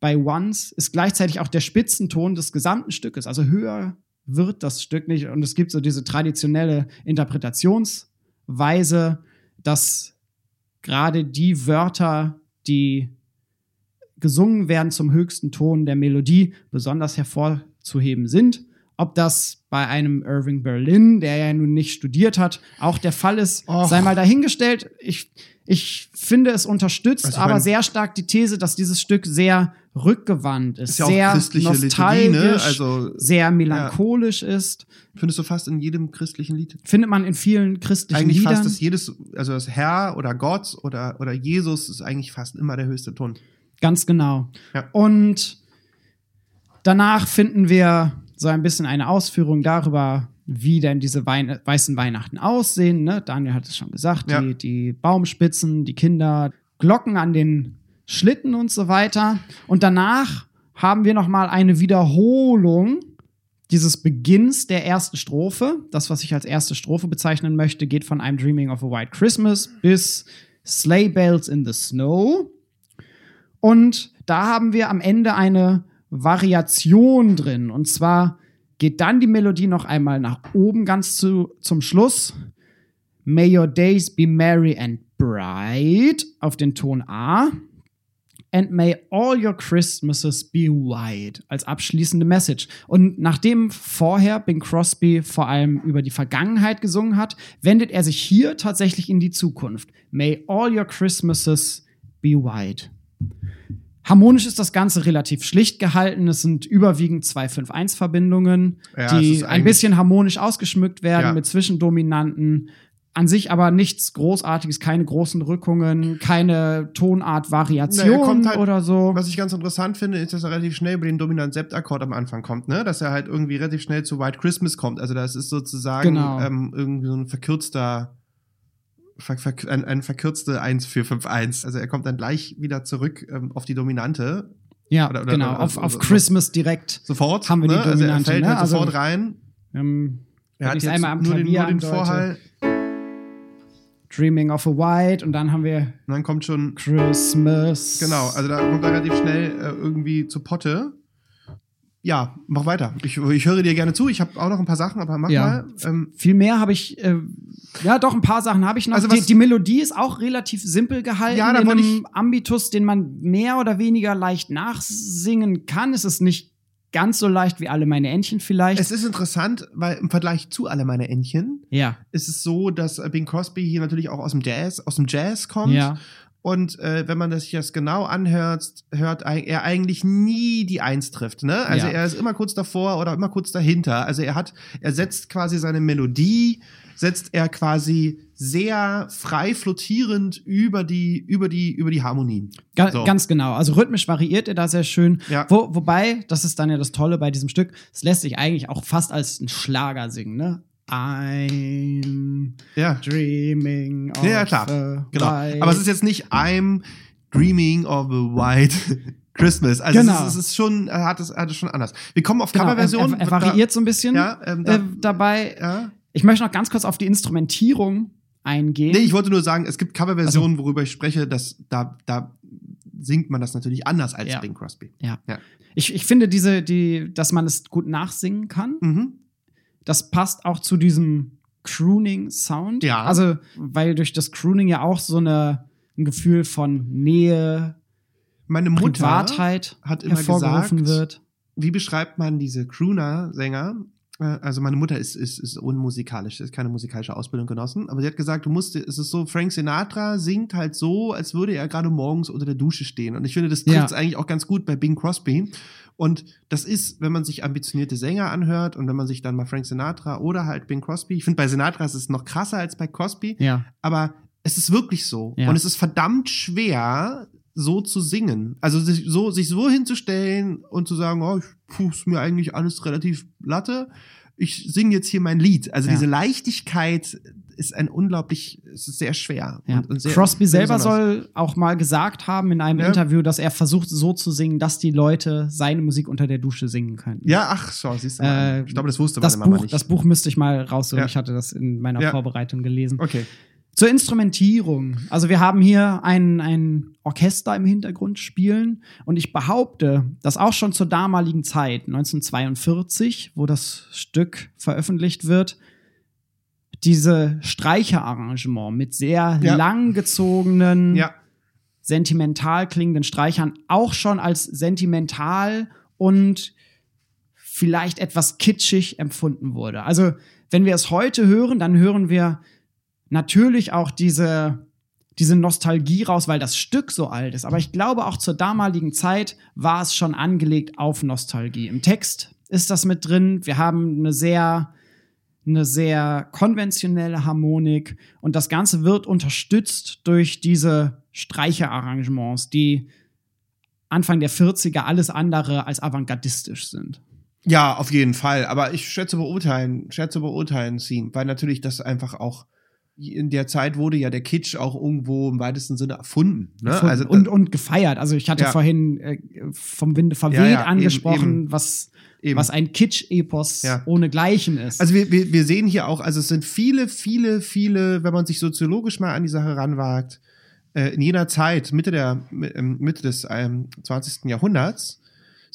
bei Once, ist gleichzeitig auch der Spitzenton des gesamten Stückes. Also höher wird das Stück nicht. Und es gibt so diese traditionelle Interpretationsweise, dass gerade die Wörter, die gesungen werden zum höchsten Ton der Melodie, besonders hervorzuheben sind. Ob das bei einem Irving Berlin, der ja nun nicht studiert hat, auch der Fall ist, Och. sei mal dahingestellt. Ich, ich finde es unterstützt, Also aber mein- sehr stark die These, dass dieses Stück sehr rückgewandt ist, Ist ja sehr christliche Liturgie, nostalgisch, ne? Also sehr melancholisch ist. findest du fast in jedem christlichen Lied. Findet man in vielen christlichen Eigentlich Liedern. fast das jedes, also das Herr oder Gott oder, oder Jesus ist eigentlich fast immer der höchste Ton. Ganz genau. Ja. Und danach finden wir so ein bisschen eine Ausführung darüber, wie denn diese Wein weißen Weihnachten aussehen. Ne? Daniel hat es schon gesagt, Ja. die, die Baumspitzen, die Kinder, Glocken an den Schlitten und so weiter. Und danach haben wir noch mal eine Wiederholung dieses Beginns der ersten Strophe. Das, was ich als erste Strophe bezeichnen möchte, geht von I'm Dreaming of a White Christmas bis Sleigh Bells in the Snow. Und da haben wir am Ende eine Variation drin. Und zwar geht dann die Melodie noch einmal nach oben ganz zu, zum Schluss. May your days be merry and bright auf den Ton A. And may all your Christmases be white als abschließende Message. Und nachdem vorher Bing Crosby vor allem über die Vergangenheit gesungen hat, wendet er sich hier tatsächlich in die Zukunft. May all your Christmases be white. Harmonisch ist das Ganze relativ schlicht gehalten. Es sind überwiegend zwei 5-1-Verbindungen, Ja, die ein bisschen harmonisch ausgeschmückt werden Ja. mit Zwischendominanten. An sich aber nichts Großartiges, keine großen Rückungen, keine Tonart-Variation Na, er kommt halt- oder so. Was ich ganz interessant finde, ist, dass er relativ schnell über den Dominant-Sept-Akkord am Anfang kommt, ne? Dass er halt irgendwie relativ schnell zu White Christmas kommt. Also das ist sozusagen Genau. ähm, irgendwie so ein verkürzter, ver, ver, ein, ein verkürzte 1-4-5-1. Also er kommt dann gleich wieder zurück ähm, auf die Dominante. Ja, oder- oder- genau. oder- auf, auf Christmas direkt. Sofort. Haben wir die ne? Also er Dominante, fällt ne? halt Also- sofort rein. Ähm, Er hat jetzt einmal am nur den, Klavier nur den. Vorhall. Dreaming of a White und dann haben wir Und dann kommt schon Christmas. Genau, also da kommt er relativ schnell äh, irgendwie zu Potte. Ja, mach weiter. Ich, ich höre dir gerne zu. Ich habe auch noch ein paar Sachen, aber mach Ja. mal. Ähm, Viel mehr habe ich, äh, ja doch, ein paar Sachen habe ich noch. Also die, die Melodie ist auch relativ simpel gehalten. Ja, da in einem Ambitus, den man mehr oder weniger leicht nachsingen kann. Es ist nicht ganz so leicht wie alle meine Entchen vielleicht. es ist interessant, weil im Vergleich zu alle meine Entchen ja, ist es so, dass Bing Crosby hier natürlich auch aus dem Jazz, aus dem Jazz kommt. ja, Und äh, wenn man das sich das genau anhört, hört er eigentlich nie die Eins trifft. Ne? Also Ja. er ist immer kurz davor oder immer kurz dahinter. Also er hat, er setzt quasi seine Melodie, setzt er quasi sehr frei flottierend über die, über die, über die Harmonien. Ga So. ganz genau. Also rhythmisch variiert er da sehr schön. Ja. Wo, wobei, das ist dann ja das Tolle bei diesem Stück, es lässt sich eigentlich auch fast als ein Schlager singen, ne? I'm Ja. dreaming of Ja, klar. a Genau. white- Aber es ist jetzt nicht I'm dreaming of a white Christmas. Also Genau. es, ist, es ist schon, er hat es, hat es schon anders. Wir kommen auf genau, er, Coverversion. er, er variiert so ein bisschen Ja, ähm, da, äh, dabei. ja. Ich möchte noch ganz kurz auf die Instrumentierung eingehen. Nee, ich wollte nur sagen, es gibt Coverversionen, worüber ich spreche, dass da, da singt man das natürlich anders als Ja. Bing Crosby. ja. Ja. Ich, ich finde diese, die, dass man es gut nachsingen kann. Mhm. Das passt auch zu diesem Crooning-Sound. Ja. Also, weil durch das Crooning ja auch so eine, ein Gefühl von Nähe, Meine Mutter Privatheit hat immer hervorgerufen gesagt, wird. wie beschreibt man diese Crooner-Sänger? Äh, Also meine Mutter ist, ist, ist unmusikalisch, ist keine musikalische Ausbildung genossen, aber sie hat gesagt, du musst, es ist so, Frank Sinatra singt halt so, als würde er gerade morgens unter der Dusche stehen. Und ich finde, das Ja. trifft eigentlich auch ganz gut bei Bing Crosby. Und das ist, wenn man sich ambitionierte Sänger anhört und wenn man sich dann mal Frank Sinatra oder halt Bing Crosby, ich finde bei Sinatra ist es noch krasser als bei Crosby, Ja. aber es ist wirklich so. Ja. Und es ist verdammt schwer, so zu singen. Also sich so, sich so hinzustellen und zu sagen, oh, ich, puh, ist mir eigentlich alles relativ latte. Ich singe jetzt hier mein Lied. Also Ja. diese Leichtigkeit ist ein unglaublich, es ist sehr schwer. Ja. Und, und sehr, Crosby selber besonders. soll auch mal gesagt haben in einem Ja. Interview, dass er versucht, so zu singen, dass die Leute seine Musik unter der Dusche singen können. Ja, ach, so, siehst du mal. Äh, ich glaube, das wusste man das immer Buch, nicht. das Buch müsste ich mal rausholen. Ja. Ich hatte das in meiner. Vorbereitung gelesen. okay. Zur Instrumentierung. Also wir haben hier ein, ein Orchester im Hintergrund spielen und ich behaupte, dass auch schon zur damaligen Zeit, 1942, wo das Stück veröffentlicht wird, diese Streicherarrangement mit sehr Ja. langgezogenen, Ja, sentimental klingenden Streichern auch schon als sentimental und vielleicht etwas kitschig empfunden wurde. Also, wenn wir es heute hören, dann hören wir natürlich auch diese, diese Nostalgie raus, weil das Stück so alt ist. Aber ich glaube, auch zur damaligen Zeit war es schon angelegt auf Nostalgie. Im Text ist das mit drin. Wir haben eine sehr, eine sehr konventionelle Harmonik und das Ganze wird unterstützt durch diese Streicherarrangements, die Anfang der 40er alles andere als avantgardistisch sind. Ja, auf jeden Fall. Aber ich schätze beurteilen, schätze beurteilen Scene, weil natürlich das einfach auch in der Zeit wurde ja der Kitsch auch irgendwo im weitesten Sinne erfunden. Ne? Erfunden Also und, und gefeiert. Also ich hatte Ja. vorhin äh, vom Winde verweht Ja, ja, eben, angesprochen, eben. was, Eben. was ein Kitsch-Epos Ja. ohne Gleichen ist. Also wir, wir, wir sehen hier auch, also es sind viele, viele, viele, wenn man sich soziologisch mal an die Sache ranwagt, äh, in jener Zeit, Mitte, der, ähm, Mitte des ähm, 20. Jahrhunderts,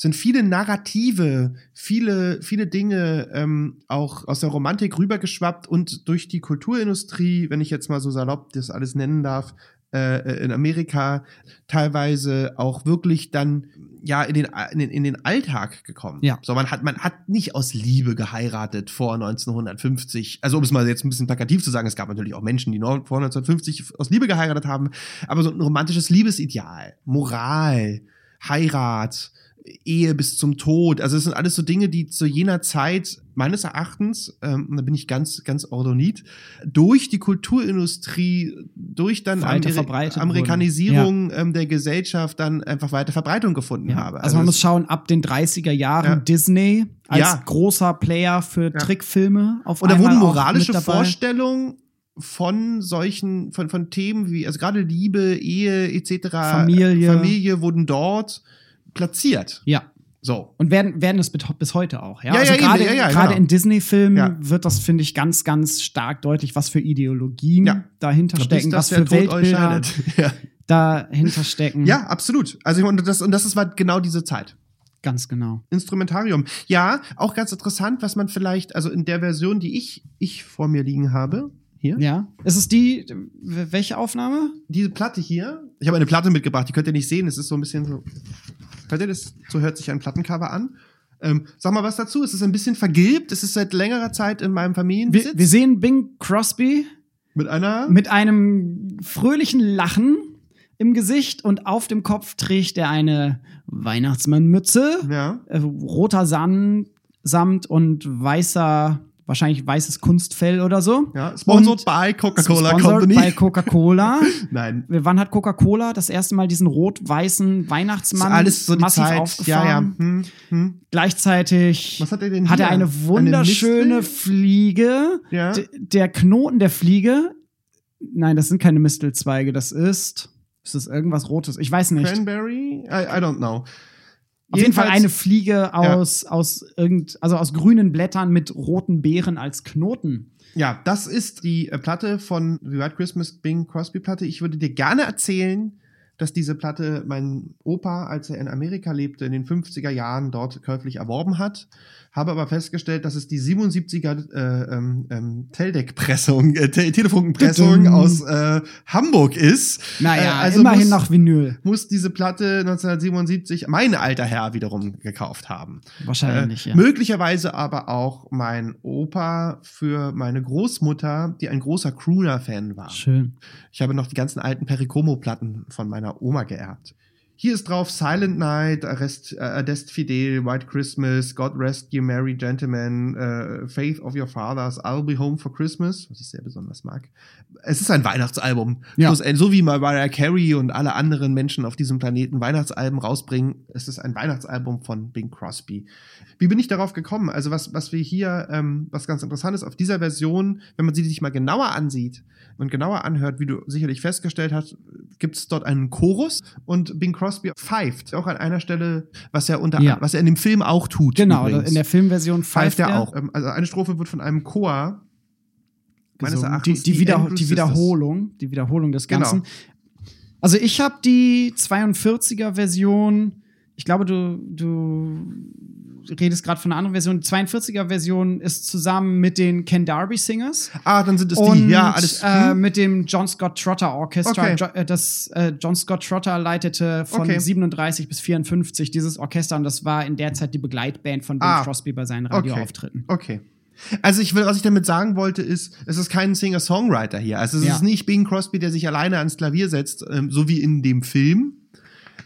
sind viele Narrative, viele, viele Dinge ähm, auch aus der Romantik rübergeschwappt und durch die Kulturindustrie, wenn ich jetzt mal so salopp das alles nennen darf, äh, in Amerika teilweise auch wirklich dann ja in den, in den, in den Alltag gekommen. Ja. So, man hat, man hat nicht aus Liebe geheiratet vor 1950. Also, um es mal jetzt ein bisschen plakativ zu sagen, es gab natürlich auch Menschen, die vor 1950 aus Liebe geheiratet haben, aber so ein romantisches Liebesideal, Moral, Heirat, Ehe bis zum Tod. Also es sind alles so Dinge, die zu jener Zeit meines Erachtens, ähm, da bin ich ganz, ganz ordonit, durch die Kulturindustrie, durch dann Ameri-. Amerikanisierung ähm, der Gesellschaft dann einfach weiter Verbreitung gefunden Ja. habe. Also man muss schauen, ab den 30er Jahren Ja. Disney als Ja. großer Player für Trickfilme auf Und da einmal wurden moralische. Vorstellungen von solchen, von, von Themen wie, also gerade Liebe, Ehe etc., Familie. Familie wurden dort platziert. Ja. So. Und werden, werden es bis heute auch. Ja, Ja, also ja, gerade ja, ja, gerade genau. in Disney-Filmen wird das, finde ich, ganz, ganz stark deutlich, was für Ideologien dahinter stecken, Bis, was für Weltbilder dahinter stecken. ja, absolut. Also und das, und das ist war genau diese Zeit. Ganz genau. Instrumentarium. Ja, auch ganz interessant, was man vielleicht, also in der Version, die ich, ich vor mir liegen habe, hier, Ja. Ist es die, welche Aufnahme? diese Platte hier, ich habe eine Platte mitgebracht, die könnt ihr nicht sehen, es ist so ein bisschen so, hört ihr das? So hört sich ein Plattencover an. Ähm, sag mal was dazu, es ist ein bisschen vergilbt, es ist seit längerer Zeit in meinem Wir, Familienbesitz. wir sehen Bing Crosby mit einer, mit einem fröhlichen Lachen im Gesicht und auf dem Kopf trägt er eine Weihnachtsmannmütze, ja, äh, roter Sam Samt und weißer, wahrscheinlich weißes Kunstfell oder so. ja, sponsored Und by Coca-Cola Company. bei Coca-Cola. Nein, Wann hat Coca-Cola das erste Mal diesen rot-weißen Weihnachtsmann alles so die massiv Zeit. aufgefahren? Ja, ja. Hm, hm. Gleichzeitig Was hat er denn hat er eine wunderschöne Eine Fliege. Ja. Der Knoten der Fliege. Nein, das sind keine Mistelzweige, das ist. Ist das irgendwas Rotes? Ich weiß nicht. Cranberry? I, I don't know. Auf jeden Fall eine Fliege aus, aus irgend, also aus grünen Blättern mit roten Beeren als Knoten. Ja, das ist die äh, Platte von The White Christmas Bing Crosby Platte. Ich würde dir gerne erzählen, dass diese Platte mein Opa, als er in Amerika lebte, in den 50er Jahren dort käuflich erworben hat. Habe aber festgestellt, dass es die 77er äh, ähm, ähm, Teldeck-Pressung, äh, Te Telefunkenpressung aus äh, Hamburg ist. Naja, Äh, also immerhin muss- noch Vinyl. Muss diese Platte 1977 mein alter Herr wiederum gekauft haben. Wahrscheinlich, Äh, ja. Möglicherweise aber auch mein Opa für meine Großmutter, die ein großer Crooner-Fan war. Schön. Ich habe noch die ganzen alten Pericomo-Platten von meiner Oma geerbt. Hier ist drauf Silent Night, Arrest, äh, Adest Fidel, White Christmas, God Rest You Merry Gentlemen, äh, Faith of Your Fathers, I'll Be Home for Christmas, was ich sehr besonders mag. Es ist ein Weihnachtsalbum. Ja. Schlussendlich, So wie Mariah Carey und alle anderen Menschen auf diesem Planeten Weihnachtsalben rausbringen, es ist ein Weihnachtsalbum von Bing Crosby. Wie bin ich darauf gekommen? Also was, was wir hier, ähm, was ganz interessant ist, auf dieser Version, wenn man sie sich mal genauer ansieht und genauer anhört, wie du sicherlich festgestellt hast, gibt es dort einen Chorus und Bing Crosby pfeift auch an einer Stelle, was er unter, Ja. was er in dem Film auch tut. Genau, übrigens. in der Filmversion pfeift pfeift er er auch. Ähm, Also eine Strophe wird von einem Chor meines. Erachtens die, die, die Wieder, die. Wiederholung, die Wiederholung des Genau. Ganzen. Also ich habe die 42er Version, ich glaube, du, du redest gerade von einer anderen Version. Die 42er Version ist zusammen mit den Ken Darby Singers Ah, dann sind es und die. Ja, alles. äh, hm? mit dem John Scott Trotter Orchestra. Okay. Äh, das äh, John Scott Trotter leitete von Okay. 37 bis 54 dieses Orchester und das war in der Zeit die Begleitband von Bing Ah. Crosby bei seinen Okay. Radioauftritten. Okay. Also ich will, was ich damit sagen wollte, ist, es ist kein Singer-Songwriter hier. Also es Ja. ist nicht Bing Crosby, der sich alleine ans Klavier setzt, ähm, so wie in dem Film.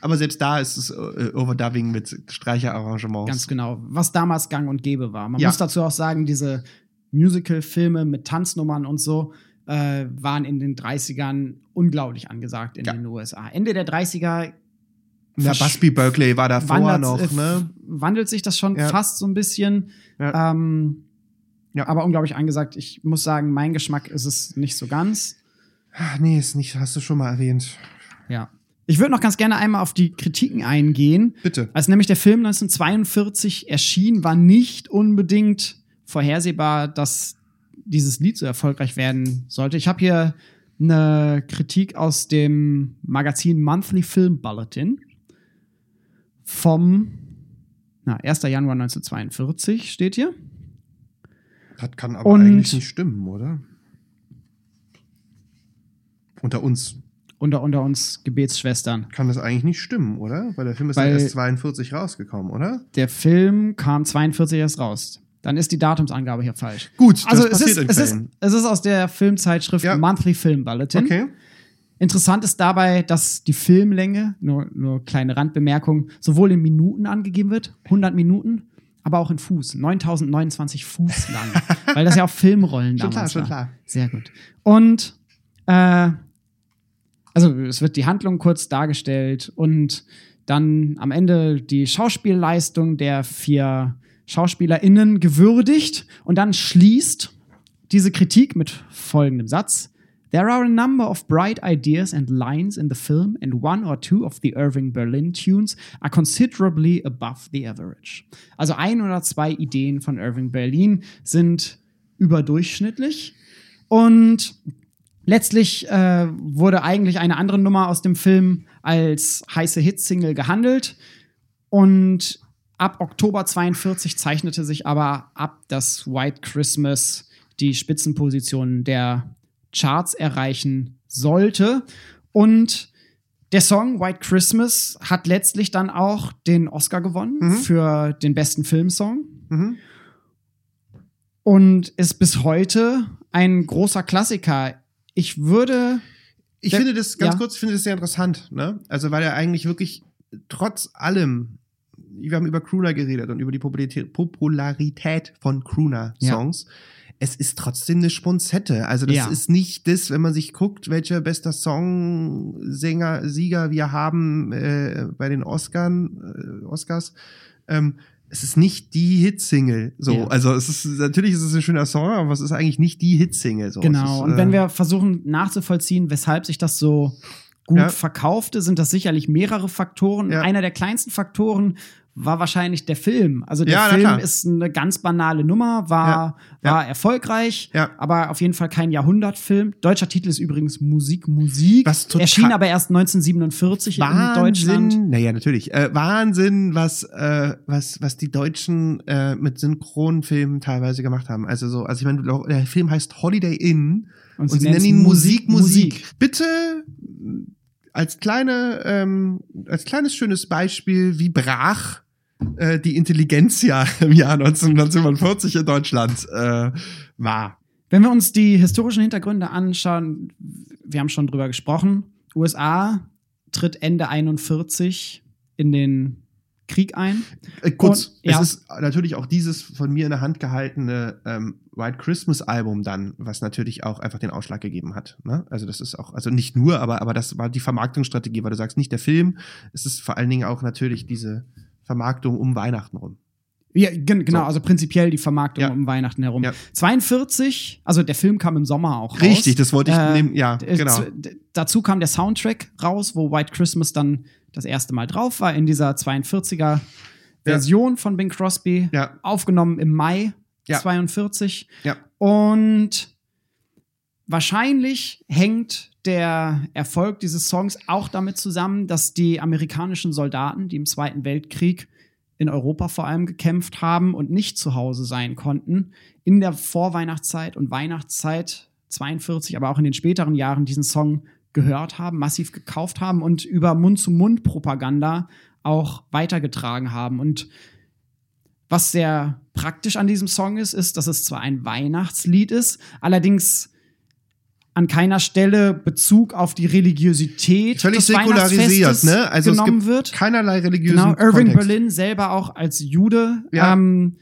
Aber selbst da ist es äh, Overdubbing mit Streicherarrangements. Ganz genau, was damals gang und gäbe war. Man Ja. muss dazu auch sagen, diese Musical-Filme mit Tanznummern und so äh, waren in den 30ern unglaublich angesagt in Ja. den USA. Ende der 30er Ja, Busby Berkeley war davor wandert, noch, äh, ne? wandelt sich das schon Ja. fast so ein bisschen. Ja. Ähm, Ja. Aber unglaublich angesagt. Ich muss sagen, mein Geschmack ist es nicht so ganz. Ach, nee, ist nicht, hast du schon mal erwähnt. Ja. Ich würde noch ganz gerne einmal auf die Kritiken eingehen. Bitte. Als nämlich der Film 1942 erschien, war nicht unbedingt vorhersehbar, dass dieses Lied so erfolgreich werden sollte. Ich habe hier eine Kritik aus dem Magazin Monthly Film Bulletin vom na, 1. Januar 1942 steht hier. Das kann aber Und- eigentlich nicht stimmen, oder? Unter uns Unter, unter uns Gebetsschwestern. kann das eigentlich nicht stimmen, oder? Weil der Film ist Weil- ja erst 42 rausgekommen, oder? Der Film kam 42 erst raus. Dann ist die Datumsangabe hier falsch. Gut, das Also es passiert ist, es, ist, es ist aus der Filmzeitschrift Ja. Monthly Film Bulletin. Okay. Interessant ist dabei, dass die Filmlänge, nur, nur kleine Randbemerkung, sowohl in Minuten angegeben wird, 100 Minuten, aber auch in Fuß, 9029 Fuß lang, weil das ja auch Filmrollen Schon damals klar, schon war. klar. Sehr gut. Und äh, also es wird die Handlung kurz dargestellt und dann am Ende die Schauspielleistung der vier SchauspielerInnen gewürdigt und dann schließt diese Kritik mit folgendem Satz. There are a number of bright ideas and lines in the film, and one or two of the Irving Berlin tunes are considerably above the average. Also ein oder zwei Ideen von Irving Berlin sind überdurchschnittlich. Und letztlich äh, wurde eigentlich eine andere Nummer aus dem Film als heiße Hitsingle gehandelt. Und ab Oktober 42 zeichnete sich aber ab, dass White Christmas die Spitzenposition der Charts erreichen sollte. Und der Song White Christmas hat letztlich dann auch den Oscar gewonnen Mhm. für den besten Filmsong Mhm. und ist bis heute ein großer Klassiker. Ich würde Ich Der- finde das, ganz ja. kurz, ich finde das sehr interessant, ne? Also, weil er eigentlich wirklich trotz allem, wir haben über Crooner geredet und über die Popularität, von Crooner-Songs. Es ist trotzdem eine Sponzette. Also, das Ja. ist nicht das, wenn man sich guckt, welcher bester Songsänger, Sieger wir haben äh, bei den Oscaren, äh, Oscars. Ähm, es ist nicht die Hitsingle. So, Ja. also es ist natürlich ist es ein schöner Song, aber es ist eigentlich nicht die Hitsingle. So. Genau. ist, Und äh, wenn wir versuchen nachzuvollziehen, weshalb sich das so gut Ja. verkaufte, sind das sicherlich mehrere Faktoren. Ja. Einer der kleinsten Faktoren war wahrscheinlich der Film. Also der Ja, Film ist eine ganz banale Nummer, war, Ja. war erfolgreich, Ja. aber auf jeden Fall kein Jahrhundertfilm. Deutscher Titel ist übrigens Musik, Musik. Was total- Erschien aber erst 1947 in Deutschland. Wahnsinn, naja, natürlich. Äh, Wahnsinn, was, äh, was, was die Deutschen äh, mit Synchronfilmen teilweise gemacht haben. Also so, also ich meine, der Film heißt Holiday Inn und, sie, nennen ihn Musik, Musik. Bitte mh, als kleine, ähm, als kleines schönes Beispiel, wie brach äh, die Intelligenzia im Jahr 1940 in Deutschland äh, war. Wenn wir uns die historischen Hintergründe anschauen, wir haben schon drüber gesprochen, USA tritt Ende 41 in den Krieg ein. Äh, kurz, Und- ja. es ist natürlich auch dieses von mir in der Hand gehaltene ähm, White Christmas Album dann, was natürlich auch einfach den Ausschlag gegeben hat. Ne? Also das ist auch, also nicht nur, aber, aber das war die Vermarktungsstrategie, weil du sagst, nicht der Film, es ist vor allen Dingen auch natürlich diese Vermarktung um Weihnachten rum. Ja, gen genau, So. also prinzipiell die Vermarktung Ja. um Weihnachten herum. Ja. 42, also der Film kam im Sommer auch raus. Richtig, das wollte ich Äh, nehmen, ja, genau. Dazu kam der Soundtrack raus, wo White Christmas dann das erste Mal drauf war, in dieser 42er Version von Bing Crosby, Ja. aufgenommen im Mai Ja. 42. Ja. Und wahrscheinlich hängt der Erfolg dieses Songs auch damit zusammen, dass die amerikanischen Soldaten, die im Zweiten Weltkrieg in Europa vor allem gekämpft haben und nicht zu Hause sein konnten, in der Vorweihnachtszeit und Weihnachtszeit 42, aber auch in den späteren Jahren diesen Song gehört haben, massiv gekauft haben und über Mund-zu-Mund-Propaganda auch weitergetragen haben. Und was sehr praktisch an diesem Song ist, ist, dass es zwar ein Weihnachtslied ist, allerdings an keiner Stelle Bezug auf die Religiosität Völlig des säkularisiert, ne? Also es genommen gibt wird. keinerlei religiösen Genau, Irving Kontext. Berlin selber auch als Jude Ja. ähm,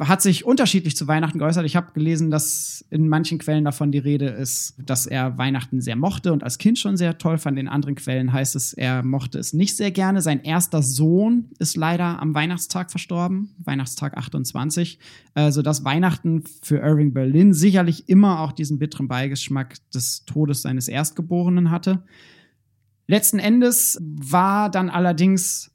hat sich unterschiedlich zu Weihnachten geäußert. Ich habe gelesen, dass in manchen Quellen davon die Rede ist, dass er Weihnachten sehr mochte und als Kind schon sehr toll fand. In anderen Quellen heißt es, er mochte es nicht sehr gerne. Sein erster Sohn ist leider am Weihnachtstag verstorben, Weihnachtstag 28, äh, sodass Weihnachten für Irving Berlin sicherlich immer auch diesen bitteren Beigeschmack des Todes seines Erstgeborenen hatte. Letzten Endes war dann allerdings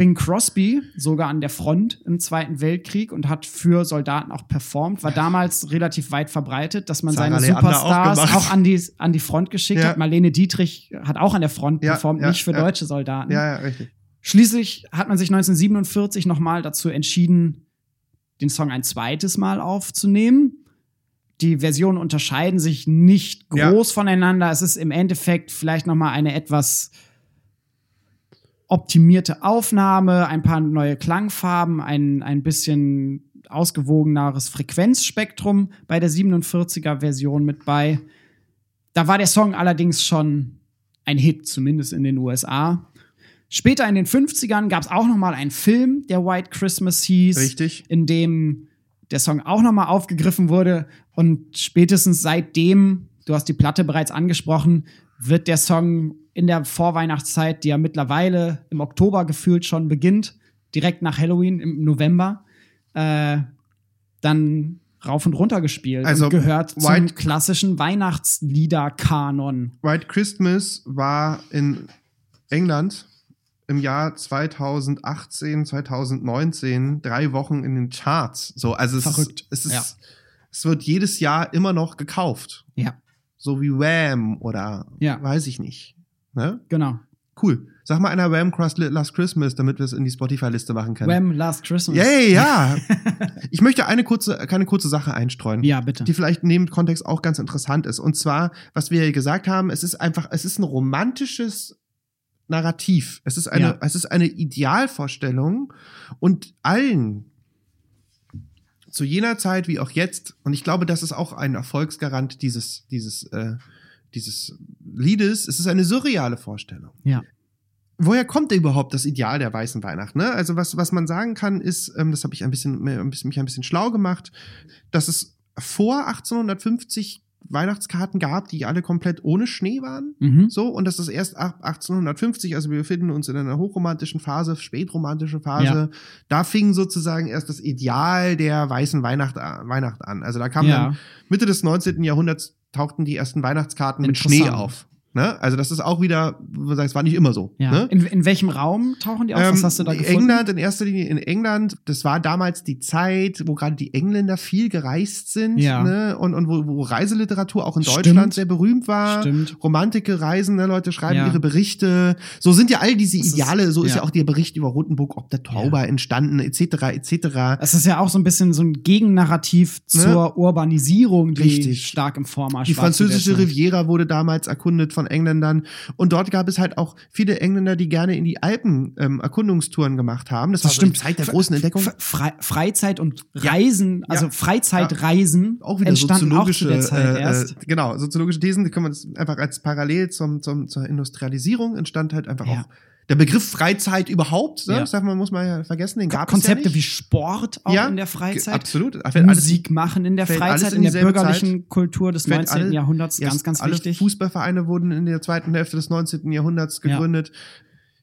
Bing Crosby sogar an der Front im Zweiten Weltkrieg und hat für Soldaten auch performt. War damals relativ weit verbreitet, dass man Sarah seine Leander Superstars auch an, die, an die Front geschickt Ja. hat. Marlene Dietrich hat auch an der Front Ja, performt, ja, nicht für deutsche Soldaten. Ja, ja, richtig. Schließlich hat man sich 1947 nochmal dazu entschieden, den Song ein zweites Mal aufzunehmen. Die Versionen unterscheiden sich nicht groß voneinander. Es ist im Endeffekt vielleicht nochmal eine etwas optimierte Aufnahme, ein paar neue Klangfarben, ein, ein bisschen ausgewogeneres Frequenzspektrum bei der 47er Version mit bei. Da war der Song allerdings schon ein Hit, zumindest in den USA. Später in den 50ern gab es auch noch mal einen Film, der White Christmas hieß, Richtig. in dem der Song auch noch mal aufgegriffen wurde. Und spätestens seitdem, du hast die Platte bereits angesprochen, wird der Song in der Vorweihnachtszeit, die ja mittlerweile im Oktober gefühlt schon beginnt, direkt nach Halloween im November, äh, dann rauf und runter gespielt Also, und gehört zum White- klassischen Weihnachtslieder-Kanon. White Christmas war in England im Jahr 2018, 2019 drei Wochen in den Charts. So, also es Verrückt. Ist, es, ist, Ja. es wird jedes Jahr immer noch gekauft. Ja, So wie Wham oder Ja. weiß ich nicht. Ne? genau. Cool. Sag mal einer Wham Cross Last Christmas, damit wir es in die Spotify-Liste machen können. Wham! Last Christmas. Yay, ja. ich möchte eine kurze, keine kurze Sache einstreuen. Ja, bitte. die vielleicht dem Kontext auch ganz interessant ist. Und zwar, was wir gesagt haben, es ist einfach, es ist ein romantisches Narrativ. Es ist eine, Ja. es ist eine Idealvorstellung und allen zu jener Zeit wie auch jetzt, und ich glaube, das ist auch ein Erfolgsgarant dieses, dieses, äh, dieses Liedes, es ist eine surreale Vorstellung. Ja. Woher kommt überhaupt das Ideal der weißen Weihnacht? Ne? Also was, was man sagen kann, ist, ähm, das habe ich ein bisschen, mir ein bisschen, mich ein bisschen schlau gemacht, dass es vor 1850 Weihnachtskarten gab, die alle komplett ohne Schnee waren. Mhm. So, und das ist erst ab 1850, also wir befinden uns in einer hochromantischen Phase, spätromantische Phase. Ja. Da fing sozusagen erst das Ideal der weißen Weihnacht, Weihnacht an. Also da kam Ja. dann Mitte des 19. Jahrhunderts tauchten die ersten Weihnachtskarten mit. Schnee auf. Ne? Also das ist auch wieder, man sagt, es war nicht immer so. Ja. Ne? In, in welchem Raum tauchen die auf? Was Ähm, hast du da gefunden? England, in erster Linie in England, das war damals die Zeit, wo gerade die Engländer viel gereist sind Ja. ne? und, und wo, wo Reiseliteratur auch in Stimmt. Deutschland sehr berühmt war. Stimmt. Romantische Reisen, ne? Leute schreiben Ja. ihre Berichte. So sind ja all diese Das ist- Ideale, so ist ja. auch der Bericht über Rotenburg, ob der Tauber entstanden, etc., etc. Es ist ja auch so ein bisschen so ein Gegennarrativ zur Urbanisierung, die Ne? Richtig. stark im Vormarsch Die war. der französische. Riviera wurde damals erkundet von Engländern. Und dort gab es halt auch viele Engländer, die gerne in die Alpen ähm, Erkundungstouren gemacht haben. Das, Das war so stimmt. die Zeit der großen Entdeckung. Fre Freizeit und Reisen, also Ja. Freizeitreisen auch wieder entstanden auch zu soziologische, der Zeit äh, erst. Äh, genau, soziologische Thesen, die können wir das einfach als parallel zum, zum, zur Industrialisierung entstand halt einfach Ja. auch der Begriff Freizeit überhaupt, ne? Ja. das darf man, muss man ja vergessen, den gab Konzepte es ja wie. Sport auch Ja, in der Freizeit. Absolut. Fällt alles- Musik machen in der Freizeit, in in der bürgerlichen Kultur des fällt 19. alle- Jahrhunderts, ganz, ganz alle wichtig. Fußballvereine wurden in der zweiten Hälfte des 19. Jahrhunderts Ja. gegründet.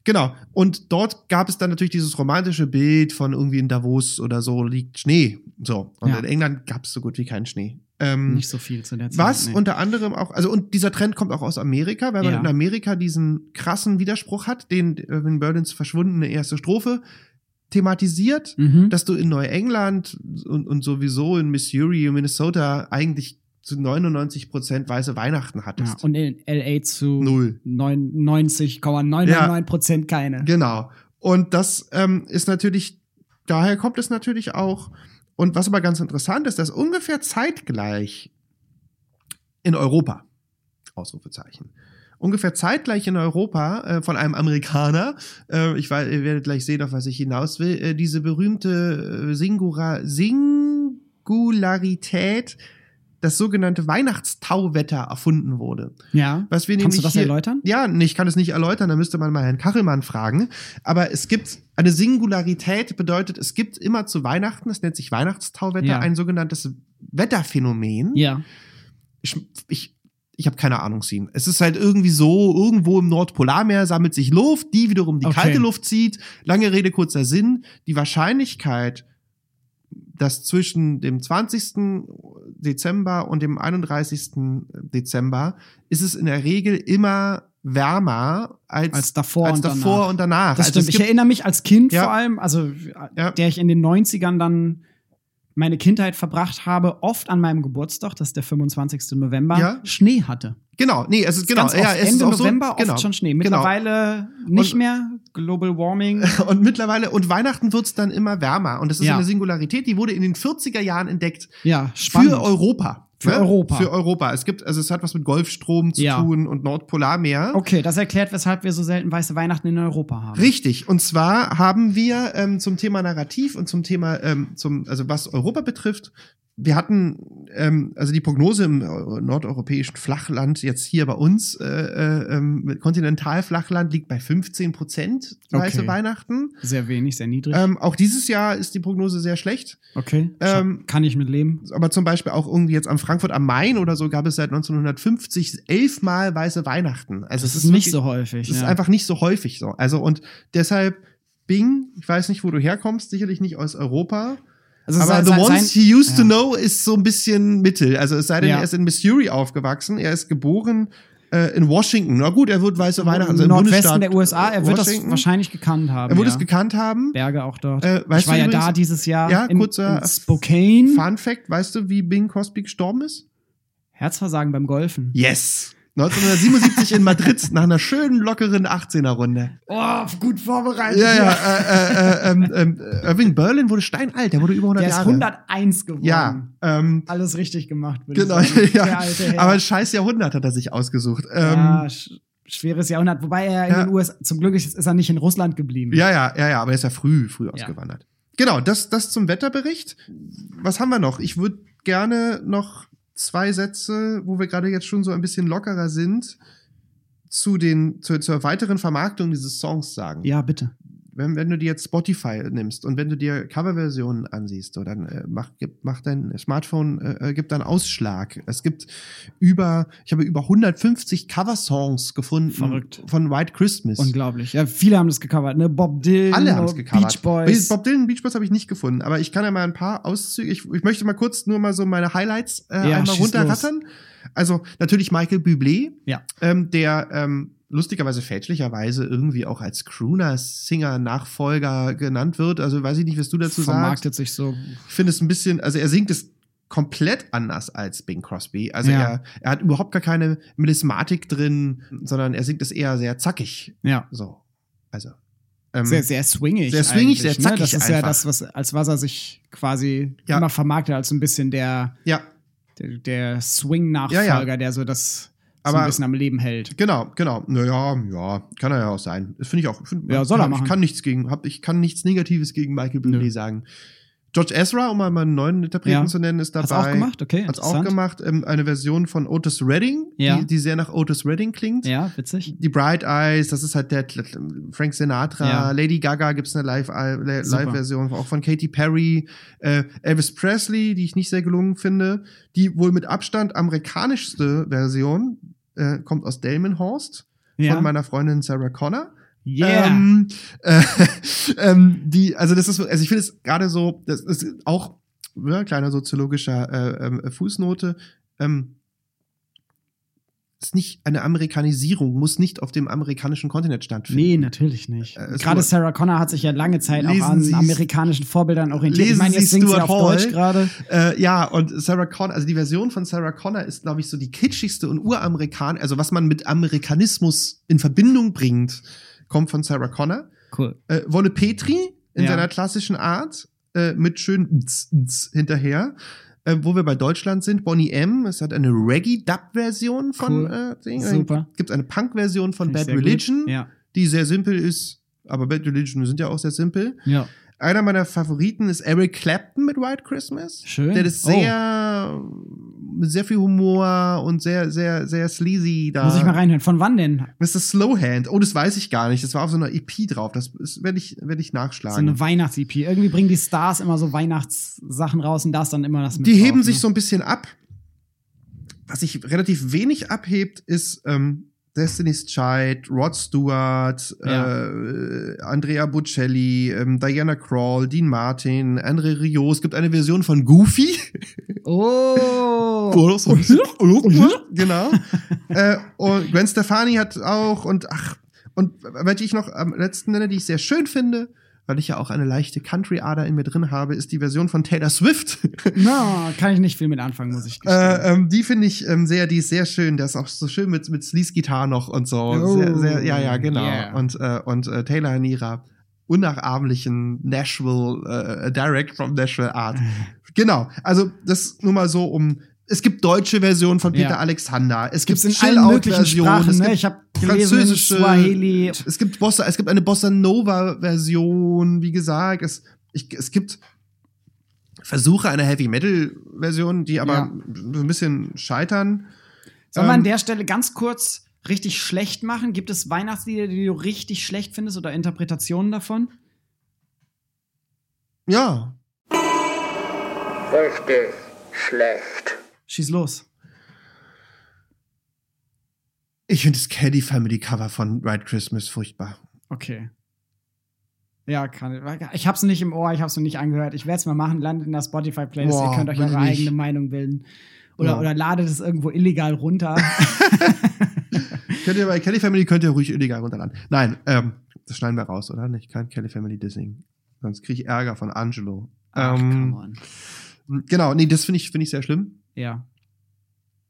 Genau. Und dort gab es dann natürlich dieses romantische Bild von irgendwie in Davos oder so liegt Schnee. So. Und Ja. in England gab es so gut wie keinen Schnee. Ähm, Nicht so viel zu der Zeit. Was nee. unter anderem auch, also und dieser Trend kommt auch aus Amerika, weil man Ja. in Amerika diesen krassen Widerspruch hat, den Irving Burdens verschwundene erste Strophe thematisiert, Mhm. dass du in Neuengland und, und sowieso in Missouri und Minnesota eigentlich zu 99 Prozent weiße Weihnachten ja, hattest. und in LA zu Null. 99,999 Prozent keine. Genau. Und das ähm, ist natürlich, daher kommt es natürlich auch. Und was aber ganz interessant ist, dass ungefähr zeitgleich in Europa, Ausrufezeichen, ungefähr zeitgleich in Europa äh, von einem Amerikaner, äh, ich weiß, ihr werdet gleich sehen, auf was ich hinaus will, äh, diese berühmte äh, Singura Singularität das sogenannte Weihnachtstauwetter erfunden wurde. Ja. Was wir Kannst du das hier, erläutern? Ja, nee, ich kann es nicht erläutern, da müsste man mal Herrn Kachelmann fragen. Aber es gibt eine Singularität, bedeutet, es gibt immer zu Weihnachten, das nennt sich Weihnachtstauwetter, Ja. ein sogenanntes Wetterphänomen. Ja. Ich, ich, ich habe keine Ahnung, Sien. Es ist halt irgendwie so, irgendwo im Nordpolarmeer sammelt sich Luft, die wiederum die Okay. kalte Luft zieht. Lange Rede, kurzer Sinn. Die Wahrscheinlichkeit, dass zwischen dem 20. Dezember und dem 31. Dezember ist es in der Regel immer wärmer als, Als davor als und davor danach. und danach. Das Also stimmt. Ich erinnere mich als Kind Ja. vor allem, also Ja. der ich in den 90ern dann meine Kindheit verbracht habe, oft an meinem Geburtstag, das ist der 25. November, Ja. Schnee hatte. genau, nee, es ist genau, Ganz oft, ja, es ist Ende auch so, November genau. oft schon Schnee. Genau. Mittlerweile nicht Und- mehr. Global Warming. Und mittlerweile, und Weihnachten wird's dann immer wärmer. Und das ist Ja. eine Singularität, die wurde in den 40er Jahren entdeckt. Ja, spannend. Für Europa. Für Europa. Für Europa. Es gibt, also es hat was mit Golfstrom zu Ja. tun und Nordpolarmeer. Okay, das erklärt, weshalb wir so selten weiße Weihnachten in Europa haben. Richtig. Und zwar haben wir ähm, zum Thema Narrativ und zum Thema, ähm, zum, also was Europa betrifft, wir hatten, ähm, also die Prognose im äh, nordeuropäischen Flachland, jetzt hier bei uns, äh, äh, ähm, Kontinentalflachland liegt bei 15 Prozent weiße Okay. Weihnachten. Sehr wenig, sehr niedrig. Ähm, auch dieses Jahr ist die Prognose sehr schlecht. okay. ähm, Kann ich mit leben. Aber zum Beispiel auch irgendwie jetzt am Frankfurt am Main oder so gab es seit 1950 elfmal weiße Weihnachten. Also Das es ist nicht wirklich- so häufig. Es ist ja. einfach nicht so häufig so. Also und deshalb Bing, ich weiß nicht, wo du herkommst, sicherlich nicht aus Europa. Also aber The Ones He Used to ja. Know ist so ein bisschen Mittel. Also es sei denn, Ja. er ist in Missouri aufgewachsen. Er ist geboren äh, in Washington. Na gut, er wird weiße Weihnachten. Also Im Nordwesten der USA. Er wird das Washington. wahrscheinlich gekannt haben. Er wird ja. es gekannt haben. Berge auch dort. Äh, weißt ich war du ja übrigens- da dieses Jahr Ja, in, kurzer in Spokane. Fun Fact, weißt du, wie Bing Crosby gestorben ist? Herzversagen beim Golfen. Yes. 1977 in Madrid nach einer schönen lockeren 18er-Runde. Oh, gut vorbereitet. Ja, ja, äh, äh, äh, Irving Berlin wurde steinalt, der wurde über 100 Der ist Jahre. 101 geworden. Ja, ähm, Alles richtig gemacht, würde genau, ich sagen. Der ja. Aber ein scheiß Jahrhundert hat er sich ausgesucht. Ähm, ja, sch schweres Jahrhundert. Wobei er in Ja. den USA, zum Glück ist, ist er nicht in Russland geblieben. ja, ja, ja, ja, aber er ist ja früh, früh Ja. ausgewandert. Genau, das, das zum Wetterbericht. Was haben wir noch? Ich würde gerne noch zwei Sätze, wo wir gerade jetzt schon so ein bisschen lockerer sind, zu den, zu, zur weiteren Vermarktung dieses Songs sagen. Ja, bitte. Wenn, wenn du dir jetzt Spotify nimmst und wenn du dir Coverversionen ansiehst, so, dann äh, mach, gib, mach dein Smartphone, äh, äh, gibt dann Ausschlag. Es gibt über, ich habe über 150 Coversongs gefunden Verrückt. von White Christmas. Unglaublich. Ja, viele haben das gecovert, ne? Bob Dylan, Alle haben es gecovert. Beach Boys. Bob Dylan Beach Boys habe ich nicht gefunden, aber ich kann ja mal ein paar Auszüge. Ich, ich möchte mal kurz nur mal so meine Highlights äh, Ja, einmal runterrattern. Also natürlich Michael Bublé, Ja. ähm, der ähm, lustigerweise fälschlicherweise irgendwie auch als Crooner-Singer-Nachfolger genannt wird. Also weiß ich nicht, was du dazu sagst. vermarktet sich so. Ich finde es ein bisschen, also er singt es komplett anders als Bing Crosby. Also Ja. er, er hat überhaupt gar keine Melismatik drin, sondern er singt es eher sehr zackig. Ja. So. Also. Ähm, Sehr, sehr swingig. sehr swingig, sehr zackig Ne? Das ist ja einfach. das, was, als was er sich quasi Ja. immer vermarktet, als so ein bisschen der, ja, der, der Swing-Nachfolger, Ja, der so das so Aber- ein bisschen am Leben hält. genau, genau. Naja, ja, kann er ja auch sein. Das finde ich auch. Find, Ja, soll er ich machen. kann nichts gegen, hab, ich kann nichts Negatives gegen Michael Bublé sagen. George Ezra, um mal einen neuen Interpreten Ja. zu nennen, ist dabei. Hast du auch gemacht? Okay, Hat's auch gemacht. Ähm, eine Version von Otis Redding, Ja. die, die sehr nach Otis Redding klingt. Ja, witzig. Die Bright Eyes, das ist halt der Frank Sinatra, Ja. Lady Gaga gibt's eine Live- äh. Live-Version, auch von Katy Perry, äh, Elvis Presley, die ich nicht sehr gelungen finde. Die wohl mit Abstand amerikanischste Version äh, kommt aus Delmenhorst von meiner Freundin Sarah Connor. Yeah. Ähm, äh, ähm, die, also das ist, also ich finde es gerade so, das ist auch ja, kleiner soziologischer äh, ähm, Fußnote. Ähm, ist nicht eine Amerikanisierung, muss nicht auf dem amerikanischen Kontinent stattfinden. Nee, natürlich nicht. Äh, Gerade Sarah Connor hat sich ja lange Zeit auch an Sie's- amerikanischen Vorbildern orientiert. ich Lesen meine, jetzt singt sie auf Hall. Deutsch gerade. Äh, ja, und Sarah Connor, also die Version von Sarah Connor ist, glaube ich, so die kitschigste und uramerikan, also was man mit Amerikanismus in Verbindung bringt, kommt von Sarah Connor. Cool. Äh, Wolle Petri in Ja. seiner klassischen Art äh, mit schön Ns, Ns hinterher. Äh, wo wir bei Deutschland sind, Bonnie M. Es hat eine Reggae-Dub-Version von Cool. äh, Ding. Super. Gibt eine Punk-Version von Finde ich Bad. Religion, Ja. die sehr simpel ist. Aber Bad Religion sind ja auch sehr simpel. Ja. Einer meiner Favoriten ist Eric Clapton mit White Christmas. Schön. Der das Oh. sehr sehr viel Humor und sehr, sehr, sehr sleazy da. Muss ich mal reinhören. Von wann denn? Mr. Slowhand. Oh, das weiß ich gar nicht. Das war auf so einer EP drauf. Das werde ich, werd ich nachschlagen. So eine Weihnachts-EP. Irgendwie bringen die Stars immer so Weihnachtssachen raus und da ist dann immer das mit Die drauf, heben ne? sich so ein bisschen ab. Was sich relativ wenig abhebt, ist ähm, Destiny's Child, Rod Stewart, Ja. äh, Andrea Bocelli, ähm, Diana Krall, Dean Martin, Andre Rio. Es gibt eine Version von Goofy. Oh! genau. äh, und Gwen Stefani hat auch und ach, und welche ich noch am letzten nenne, die ich sehr schön finde, weil ich ja auch eine leichte Country-Ader in mir drin habe, ist die Version von Taylor Swift. Na, kann ich nicht viel mit anfangen, muss ich gestehen. Äh, ähm, die finde ich ähm, sehr, die ist sehr schön. Der ist auch so schön mit, mit Sleaze-Gitarre noch und so. Oh, sehr, sehr, ja, ja, genau. yeah. Und, äh, und äh, Taylor in ihrer unnachahmlichen Nashville, äh, Direct from Nashville Art. genau. Also, das nur mal so um. Es gibt deutsche Versionen von Peter Ja. Alexander. Es gibt in allen möglichen Chill-Out-Versionen. Sprachen, Es ne? gibt Ich in französische, Swahili. es gibt Bossa, es gibt eine Bossa Nova Version, wie gesagt, es, ich, es gibt Versuche einer Heavy Metal Version, die aber Ja. so ein bisschen scheitern. Sollen wir Ähm, an der Stelle ganz kurz richtig schlecht machen? Gibt es Weihnachtslieder, die du richtig schlecht findest oder Interpretationen davon? Ja, Richtig schlecht. Schieß los. ich finde das Caddy Family Cover von White Christmas furchtbar. Okay. Ja, kann ich. hab's nicht im Ohr, ich hab's noch nicht angehört. Ich werde es mal machen, landet in der Spotify-Playlist. Boah, Ihr könnt euch eure ich nicht. eigene Meinung bilden. Oder, Ja. oder ladet es irgendwo illegal runter. Könnt ihr bei Kelly Family könnt ihr ruhig illegal runterladen. Nein, ähm, das schneiden wir raus, oder? Ich kann Kelly Family dissing. Sonst kriege ich Ärger von Angelo. Ach, ähm, come on. genau, nee, das finde ich, finde ich sehr schlimm. Ja.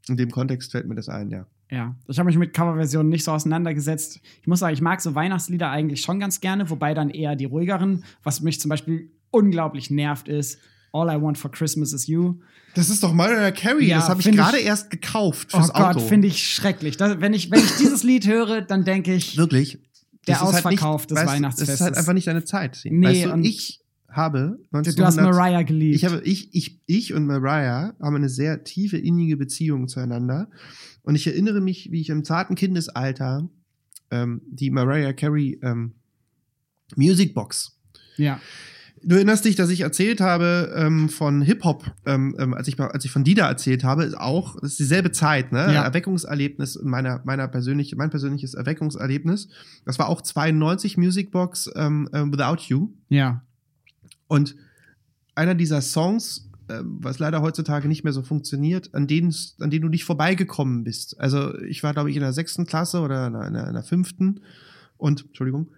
In dem Kontext fällt mir das ein, ja. Ja, ich habe mich mit Coverversionen nicht so auseinandergesetzt. Ich muss sagen, ich mag so Weihnachtslieder eigentlich schon ganz gerne, wobei dann eher die ruhigeren. Was mich zum Beispiel unglaublich nervt, ist All I Want for Christmas is You. Das ist doch Mariah Carey. Ja, das habe ich gerade erst gekauft Oh fürs Gott, Auto. finde ich schrecklich. Das, wenn, ich, wenn ich dieses Lied höre, dann denke ich, Wirklich. Der ist halt Ausverkauf des weißt du, Das Weihnachtsfestes. ist halt einfach nicht deine Zeit. Nee, weißt du, und- ich habe du 1900, hast Mariah geliebt. ich habe ich ich ich und Mariah haben eine sehr tiefe innige Beziehung zueinander und ich erinnere mich, wie ich im zarten Kindesalter ähm, die Mariah Carey ähm, Musicbox ja. Du erinnerst dich, dass ich erzählt habe ähm, von Hip-Hop, ähm, ähm, als, ich, als ich von Dida erzählt habe, ist auch, das ist dieselbe Zeit, ne? Ja. Erweckungserlebnis, meiner, meiner persönlich, mein persönliches Erweckungserlebnis. Das war auch 92 Musicbox ähm, ähm, Without You. Ja. Und einer dieser Songs, ähm, was leider heutzutage nicht mehr so funktioniert, an denen, an denen du nicht vorbeigekommen bist. Also ich war, glaube ich, in der sechsten Klasse oder in der, in der, in der fünften. Und, Entschuldigung,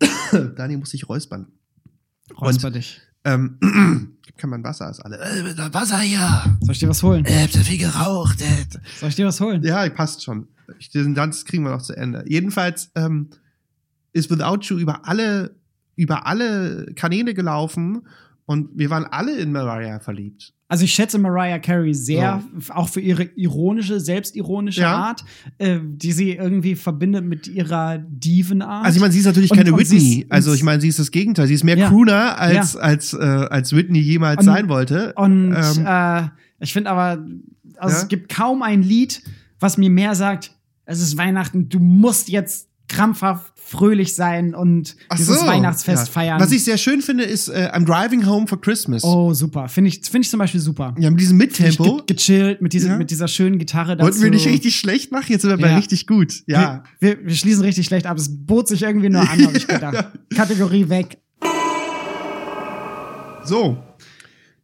Daniel muss sich räuspern. Räusper dich. Ähm, kann man Wasser, ist alle. Äh, Wasser hier. Soll ich dir was holen? Äh, habt ihr viel geraucht. Äh. Soll ich dir was holen? Ja, passt schon. Ich, diesen Tanz kriegen wir noch zu Ende. Jedenfalls ähm, ist Without You über alle, über alle Kanäle gelaufen und wir waren alle in Mariah verliebt. Also ich schätze Mariah Carey sehr, f- auch für ihre ironische, selbstironische Ja. Art, äh, die sie irgendwie verbindet mit ihrer Divenart. Also ich meine, sie ist natürlich Und- keine und Whitney. ist- also ich meine, sie ist das Gegenteil. Sie ist mehr Ja. Crooner als Ja. als äh, als Whitney jemals Und- sein wollte. Und Ähm, äh, ich finde aber, also Ja? es gibt kaum ein Lied, was mir mehr sagt, es ist Weihnachten, du musst jetzt krampfhaft fröhlich sein und Ach dieses so, Weihnachtsfest ja. feiern. Was ich sehr schön finde, ist äh, I'm Driving Home for Christmas. oh, super. Finde ich, find ich zum Beispiel super. Ja, mit diesem Mittempo. ge gechillt mit, diesem, Ja. mit dieser schönen Gitarre dazu. Wollten wir nicht richtig schlecht machen? Jetzt sind wir bei Ja. richtig gut. Ja. Wir, wir, wir schließen richtig schlecht ab. Es bot sich irgendwie nur an, habe ich gedacht. Kategorie weg. So.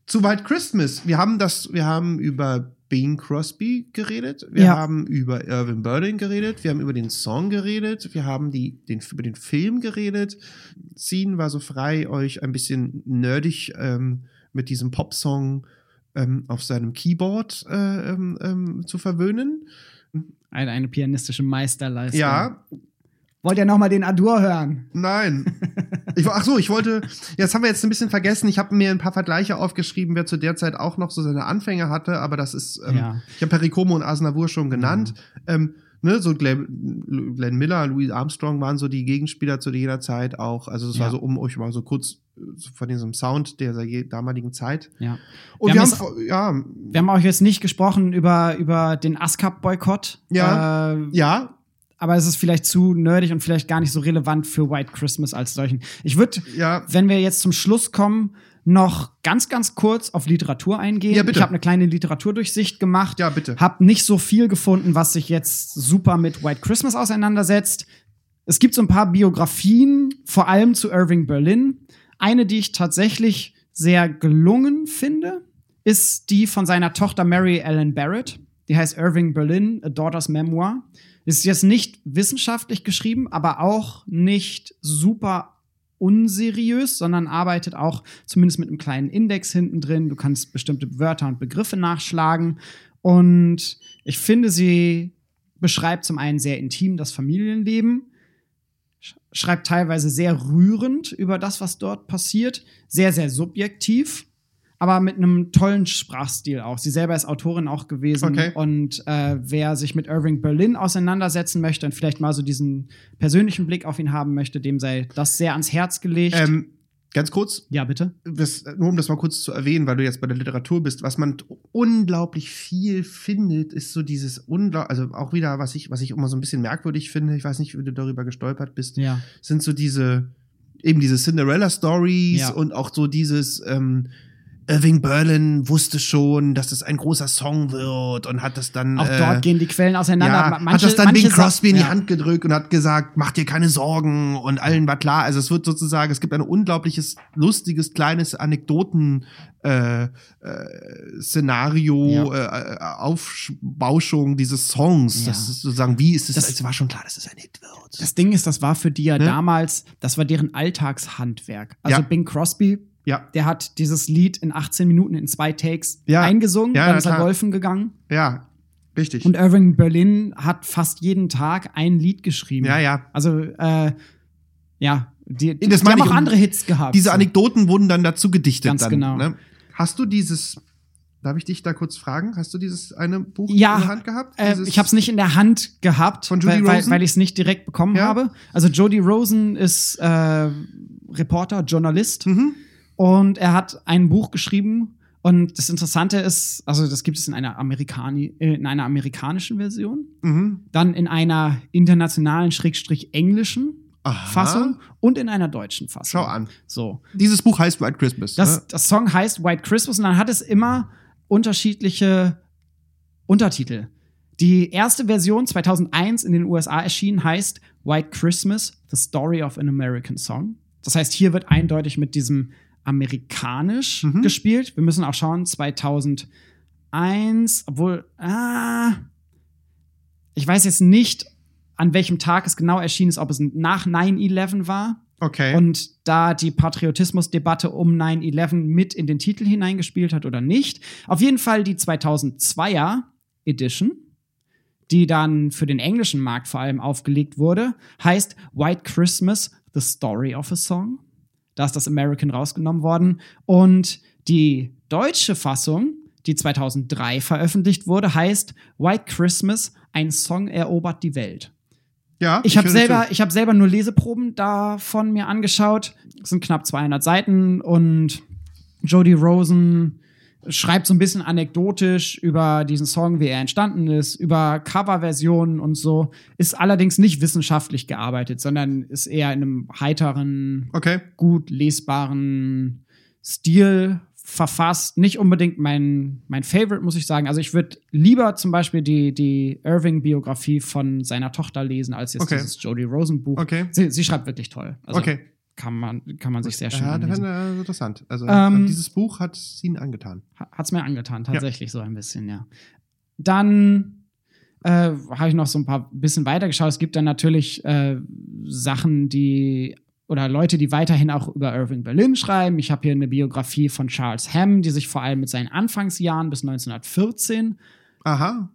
Zu White Christmas. Wir haben das, wir haben über Bing Crosby geredet. Wir Ja. haben über Irvin Berlin geredet. Wir haben über den Song geredet. Wir haben die, den, über den Film geredet. Scene war so frei, euch ein bisschen nerdig ähm, mit diesem Popsong ähm, auf seinem Keyboard äh, ähm, ähm, zu verwöhnen. Eine, eine pianistische Meisterleistung. Ja, Wollt ihr noch mal den Adur hören? Nein. Ich, ach so, ich wollte, jetzt haben wir jetzt ein bisschen vergessen, ich habe mir ein paar Vergleiche aufgeschrieben, wer zu der Zeit auch noch so seine Anfänge hatte, aber das ist, ähm, Ja. ich habe Pericomo und Asnavour schon genannt. Ähm, ne, so Glenn, Glenn Miller, Louis Armstrong waren so die Gegenspieler zu jener Zeit auch. Also es Ja. war so um euch mal so kurz äh, von diesem Sound der damaligen Zeit. Ja. Und Wir wir, haben haben, ja, Wir haben auch jetzt nicht gesprochen über, über den ASCAP-Boykott. Ja. Äh, ja, aber es ist vielleicht zu nerdig und vielleicht gar nicht so relevant für White Christmas als solchen. Ich würde, ja, wenn wir jetzt zum Schluss kommen, noch ganz, ganz kurz auf Literatur eingehen. Ja, bitte. Ich habe eine kleine Literaturdurchsicht gemacht. ja, bitte. Hab nicht so viel gefunden, was sich jetzt super mit White Christmas auseinandersetzt. Es gibt so ein paar Biografien, vor allem zu Irving Berlin. Eine, die ich tatsächlich sehr gelungen finde, ist die von seiner Tochter Mary Ellen Barrett. Die heißt Irving Berlin, A Daughter's Memoir. Ist jetzt nicht wissenschaftlich geschrieben, aber auch nicht super unseriös, sondern arbeitet auch zumindest mit einem kleinen Index hinten drin. Du kannst bestimmte Wörter und Begriffe nachschlagen. Und ich finde, sie beschreibt zum einen sehr intim das Familienleben, sch- schreibt teilweise sehr rührend über das, was dort passiert, sehr, sehr subjektiv, aber mit einem tollen Sprachstil auch. Sie selber ist Autorin auch gewesen. Okay. Und äh, wer sich mit Irving Berlin auseinandersetzen möchte und vielleicht mal so diesen persönlichen Blick auf ihn haben möchte, dem sei das sehr ans Herz gelegt. Ähm, ganz kurz, ja, bitte. das, nur um das mal kurz zu erwähnen, weil du jetzt bei der Literatur bist, was man unglaublich viel findet, ist so dieses unglaublich, also auch wieder, was ich, was ich immer so ein bisschen merkwürdig finde, ich weiß nicht, wie du darüber gestolpert bist, Ja. sind so diese, eben diese Cinderella-Stories Ja. und auch so dieses, ähm, Irving Berlin wusste schon, dass das ein großer Song wird und hat das dann. Auch äh, dort gehen die Quellen auseinander. ja, Ma- hat das dann manche Bing Crosby in die ja. Hand gedrückt und hat gesagt, mach dir keine Sorgen und allen war klar. Also es wird sozusagen, es gibt ein unglaubliches, lustiges, kleines Anekdoten äh, äh, Szenario, äh, Aufbauschung dieses Songs. Ja. Das ist sozusagen, wie ist es, Das- es war schon klar, dass es ein Hit wird. Das Ding ist, das war für die ja Ne? damals, das war deren Alltagshandwerk. Also Ja. Bing Crosby, ja, der hat dieses Lied in 18 Minuten in zwei Takes Ja. eingesungen, Ja, dann ist er golfen gegangen. ja, richtig. Und Irving Berlin hat fast jeden Tag ein Lied geschrieben. ja, ja. Also, äh, ja, die, die, Das die haben auch andere Hits gehabt. Diese So. Anekdoten wurden dann dazu gedichtet. Ganz dann, genau. Ne? Hast du dieses, darf ich dich da kurz fragen, hast du dieses eine Buch Ja, in der Hand gehabt? Äh, ich habe es nicht in der Hand gehabt, Von Jody weil, weil, Rosen? weil ich es nicht direkt bekommen Ja. habe. Also Jody Rosen ist äh, Reporter, Journalist Mhm. Und er hat ein Buch geschrieben. Und das Interessante ist, also das gibt es in einer, Amerikani äh, in einer amerikanischen Version, Mhm. dann in einer internationalen, schrägstrich englischen Aha. Fassung und in einer deutschen Fassung. Schau an. So. Dieses Buch heißt White Christmas. Das, ne? das Song heißt White Christmas und dann hat es immer unterschiedliche Untertitel. Die erste Version 2001 in den USA erschienen heißt White Christmas, The Story of an American Song. Das heißt, hier wird eindeutig mit diesem amerikanisch Mhm. gespielt. Wir müssen auch schauen, 2001, obwohl, ah, ich weiß jetzt nicht, an welchem Tag es genau erschienen ist, ob es nach 9-11 war. Okay. Und da die Patriotismusdebatte um 9-11 mit in den Titel hineingespielt hat oder nicht. Auf jeden Fall die 2002er Edition, die dann für den englischen Markt vor allem aufgelegt wurde, heißt White Christmas, The Story of a Song. Da ist das American rausgenommen worden. Und die deutsche Fassung, die 2003 veröffentlicht wurde, heißt White Christmas, ein Song erobert die Welt. ja, Ich habe selber, ich habe selber nur Leseproben davon mir angeschaut. Es sind knapp 200 Seiten und Jodie Rosen schreibt so ein bisschen anekdotisch über diesen Song, wie er entstanden ist, über Coverversionen und so. Ist allerdings nicht wissenschaftlich gearbeitet, sondern ist eher in einem heiteren, Okay. gut lesbaren Stil verfasst. Nicht unbedingt mein, mein Favorite, muss ich sagen. Also ich würde lieber zum Beispiel die, die Irving-Biografie von seiner Tochter lesen, als jetzt Okay. dieses Jodie Rosen-Buch. Okay. Sie, sie schreibt wirklich toll. Also okay. Kann, man, kann man sich sehr schön Ja, das anlesen. ist interessant. Also Ähm, dieses Buch hat es ihnen angetan. Hat es mir angetan, tatsächlich so ein bisschen, ja. Dann äh, habe ich noch so ein paar bisschen weitergeschaut. Es gibt dann natürlich äh, Sachen, die oder Leute, die weiterhin auch über Irving Berlin schreiben. Ich habe hier eine Biografie von Charles Hamm, die sich vor allem mit seinen Anfangsjahren bis 1914 Aha.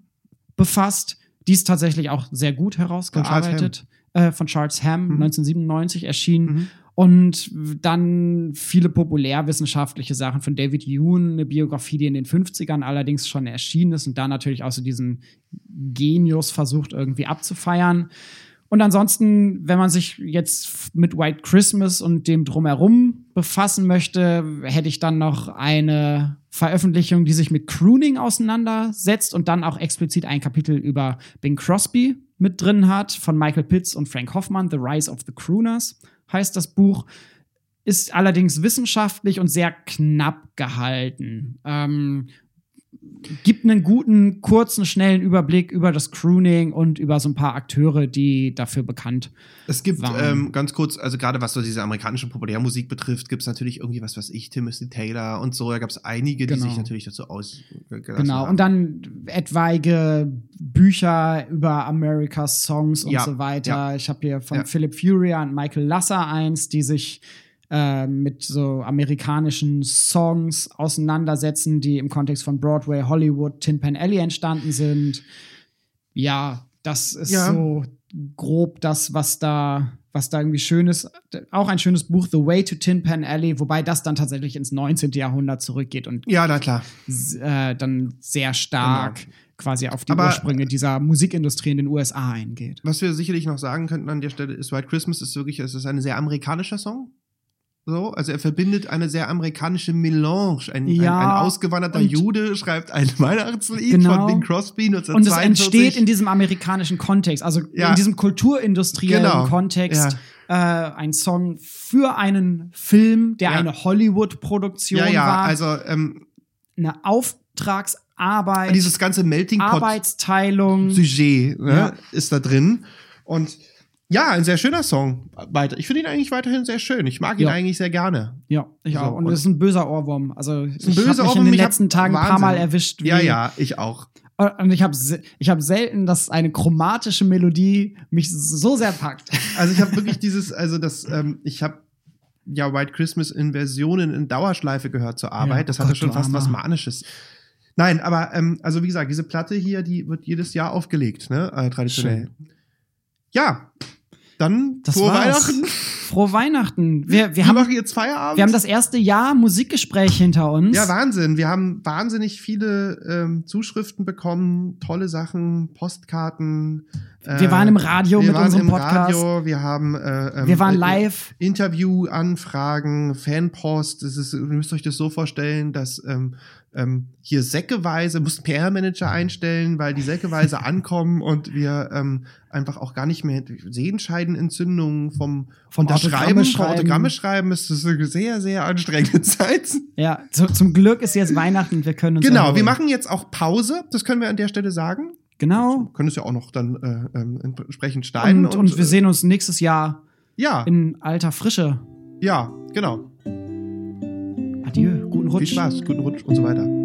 befasst. Die ist tatsächlich auch sehr gut herausgearbeitet. Äh, von Charles Hamm, Mhm. 1997 erschienen. Mhm. Und dann viele populärwissenschaftliche Sachen von David Hume, eine Biografie, die in den 50ern allerdings schon erschienen ist und da natürlich auch so diesen Genius versucht irgendwie abzufeiern. Und ansonsten, wenn man sich jetzt mit White Christmas und dem drumherum befassen möchte, hätte ich dann noch eine Veröffentlichung, die sich mit Crooning auseinandersetzt und dann auch explizit ein Kapitel über Bing Crosby mit drin hat, von Michael Pitts und Frank Hoffman, The Rise of the Crooners heißt das Buch. Ist allerdings wissenschaftlich und sehr knapp gehalten. Ähm, gibt einen guten, kurzen, schnellen Überblick über das Crooning und über so ein paar Akteure, die dafür bekannt Es gibt ähm, ganz kurz, also gerade was so diese amerikanische Populärmusik betrifft, gibt es natürlich irgendwie was, was ich, Timothy Taylor und so. Da gab es einige, die Genau. sich natürlich dazu ausgelassen Genau, haben. und dann etwaige Bücher über America's Songs und Ja, so weiter. ja. Ich habe hier von Ja. Philip Furia und Michael Lasser eins, die sich äh, mit so amerikanischen Songs auseinandersetzen, die im Kontext von Broadway, Hollywood, Tin Pan Alley entstanden sind. Ja, das ist Ja. so grob das, was da, was da irgendwie schön ist. Auch ein schönes Buch, The Way to Tin Pan Alley, wobei das dann tatsächlich ins 19. Jahrhundert zurückgeht und ja, na klar. äh, dann sehr stark Genau. quasi auf die Aber- Ursprünge dieser Musikindustrie in den USA eingeht. Was wir sicherlich noch sagen könnten an der Stelle ist, White Christmas ist wirklich, es ist ein sehr amerikanischer Song. So, also er verbindet eine sehr amerikanische Melange. Ein, Ja, ein, ein ausgewanderter Jude schreibt ein Weihnachtslied Genau. von Bing Crosby Und es 1942. entsteht in diesem amerikanischen Kontext, also Ja. in diesem kulturindustriellen Genau. Kontext. Äh, ein Song für einen Film, der Ja. eine Hollywood-Produktion ja, ja, war, also ähm, eine Auftragsarbeit, dieses ganze Melting Pot Arbeitsteilung. Sujet ne, Ja. ist da drin. Und ja, ein sehr schöner Song. Weiter. Ich finde ihn eigentlich weiterhin sehr schön. Ich mag ihn Ja. eigentlich sehr gerne. Ja, ich So, auch. Und und- es ist ein böser Ohrwurm. Also ich ein böser habe mich Ohrwurm, in den letzten Tagen ein paar. Mal erwischt. Ja, ja, ich auch. Und ich habe ich hab selten, dass eine chromatische Melodie mich so sehr packt. Also ich habe wirklich dieses, also das, ähm, ich habe ja White Christmas in Versionen in Dauerschleife gehört zur Arbeit. Ja, das hatte Gott, schon fast was. Manisches. Nein, aber ähm, also wie gesagt, diese Platte hier, die wird jedes Jahr aufgelegt, ne? Äh, traditionell. Ja, dann Das frohe war's. Weihnachten. Frohe Weihnachten. Wir, wir, Wir haben, machen jetzt Feierabend. wir haben das erste Jahr Musikgespräch hinter uns. Ja, Wahnsinn. Wir haben wahnsinnig viele ähm, Zuschriften bekommen, tolle Sachen, Postkarten. äh, Wir waren im Radio wir mit waren unserem im Podcast. Radio, wir haben äh, ähm, wir waren äh, live. Interviewanfragen, Fanpost. Das ist, ihr müsst euch das so vorstellen, dass ähm, ähm, hier säckeweise, mussten PR-Manager einstellen, weil die säckeweise ankommen und wir ähm, einfach auch gar nicht mehr Sehenscheidenentzündungen vom, Vom Autogramme vom schreiben. Autogramme schreiben. Es ist eine sehr, sehr anstrengende Zeit. Ja, zu, zum Glück ist jetzt Weihnachten. Wir können uns Genau, wir machen jetzt auch Pause. Das können wir an der Stelle sagen. Genau. Wir können es ja auch noch dann äh, ähm, entsprechend schneiden. Und, und wir sehen uns nächstes Jahr ja, in alter Frische. ja, genau. Guten Rutsch. Viel Spaß, guten Rutsch und so weiter.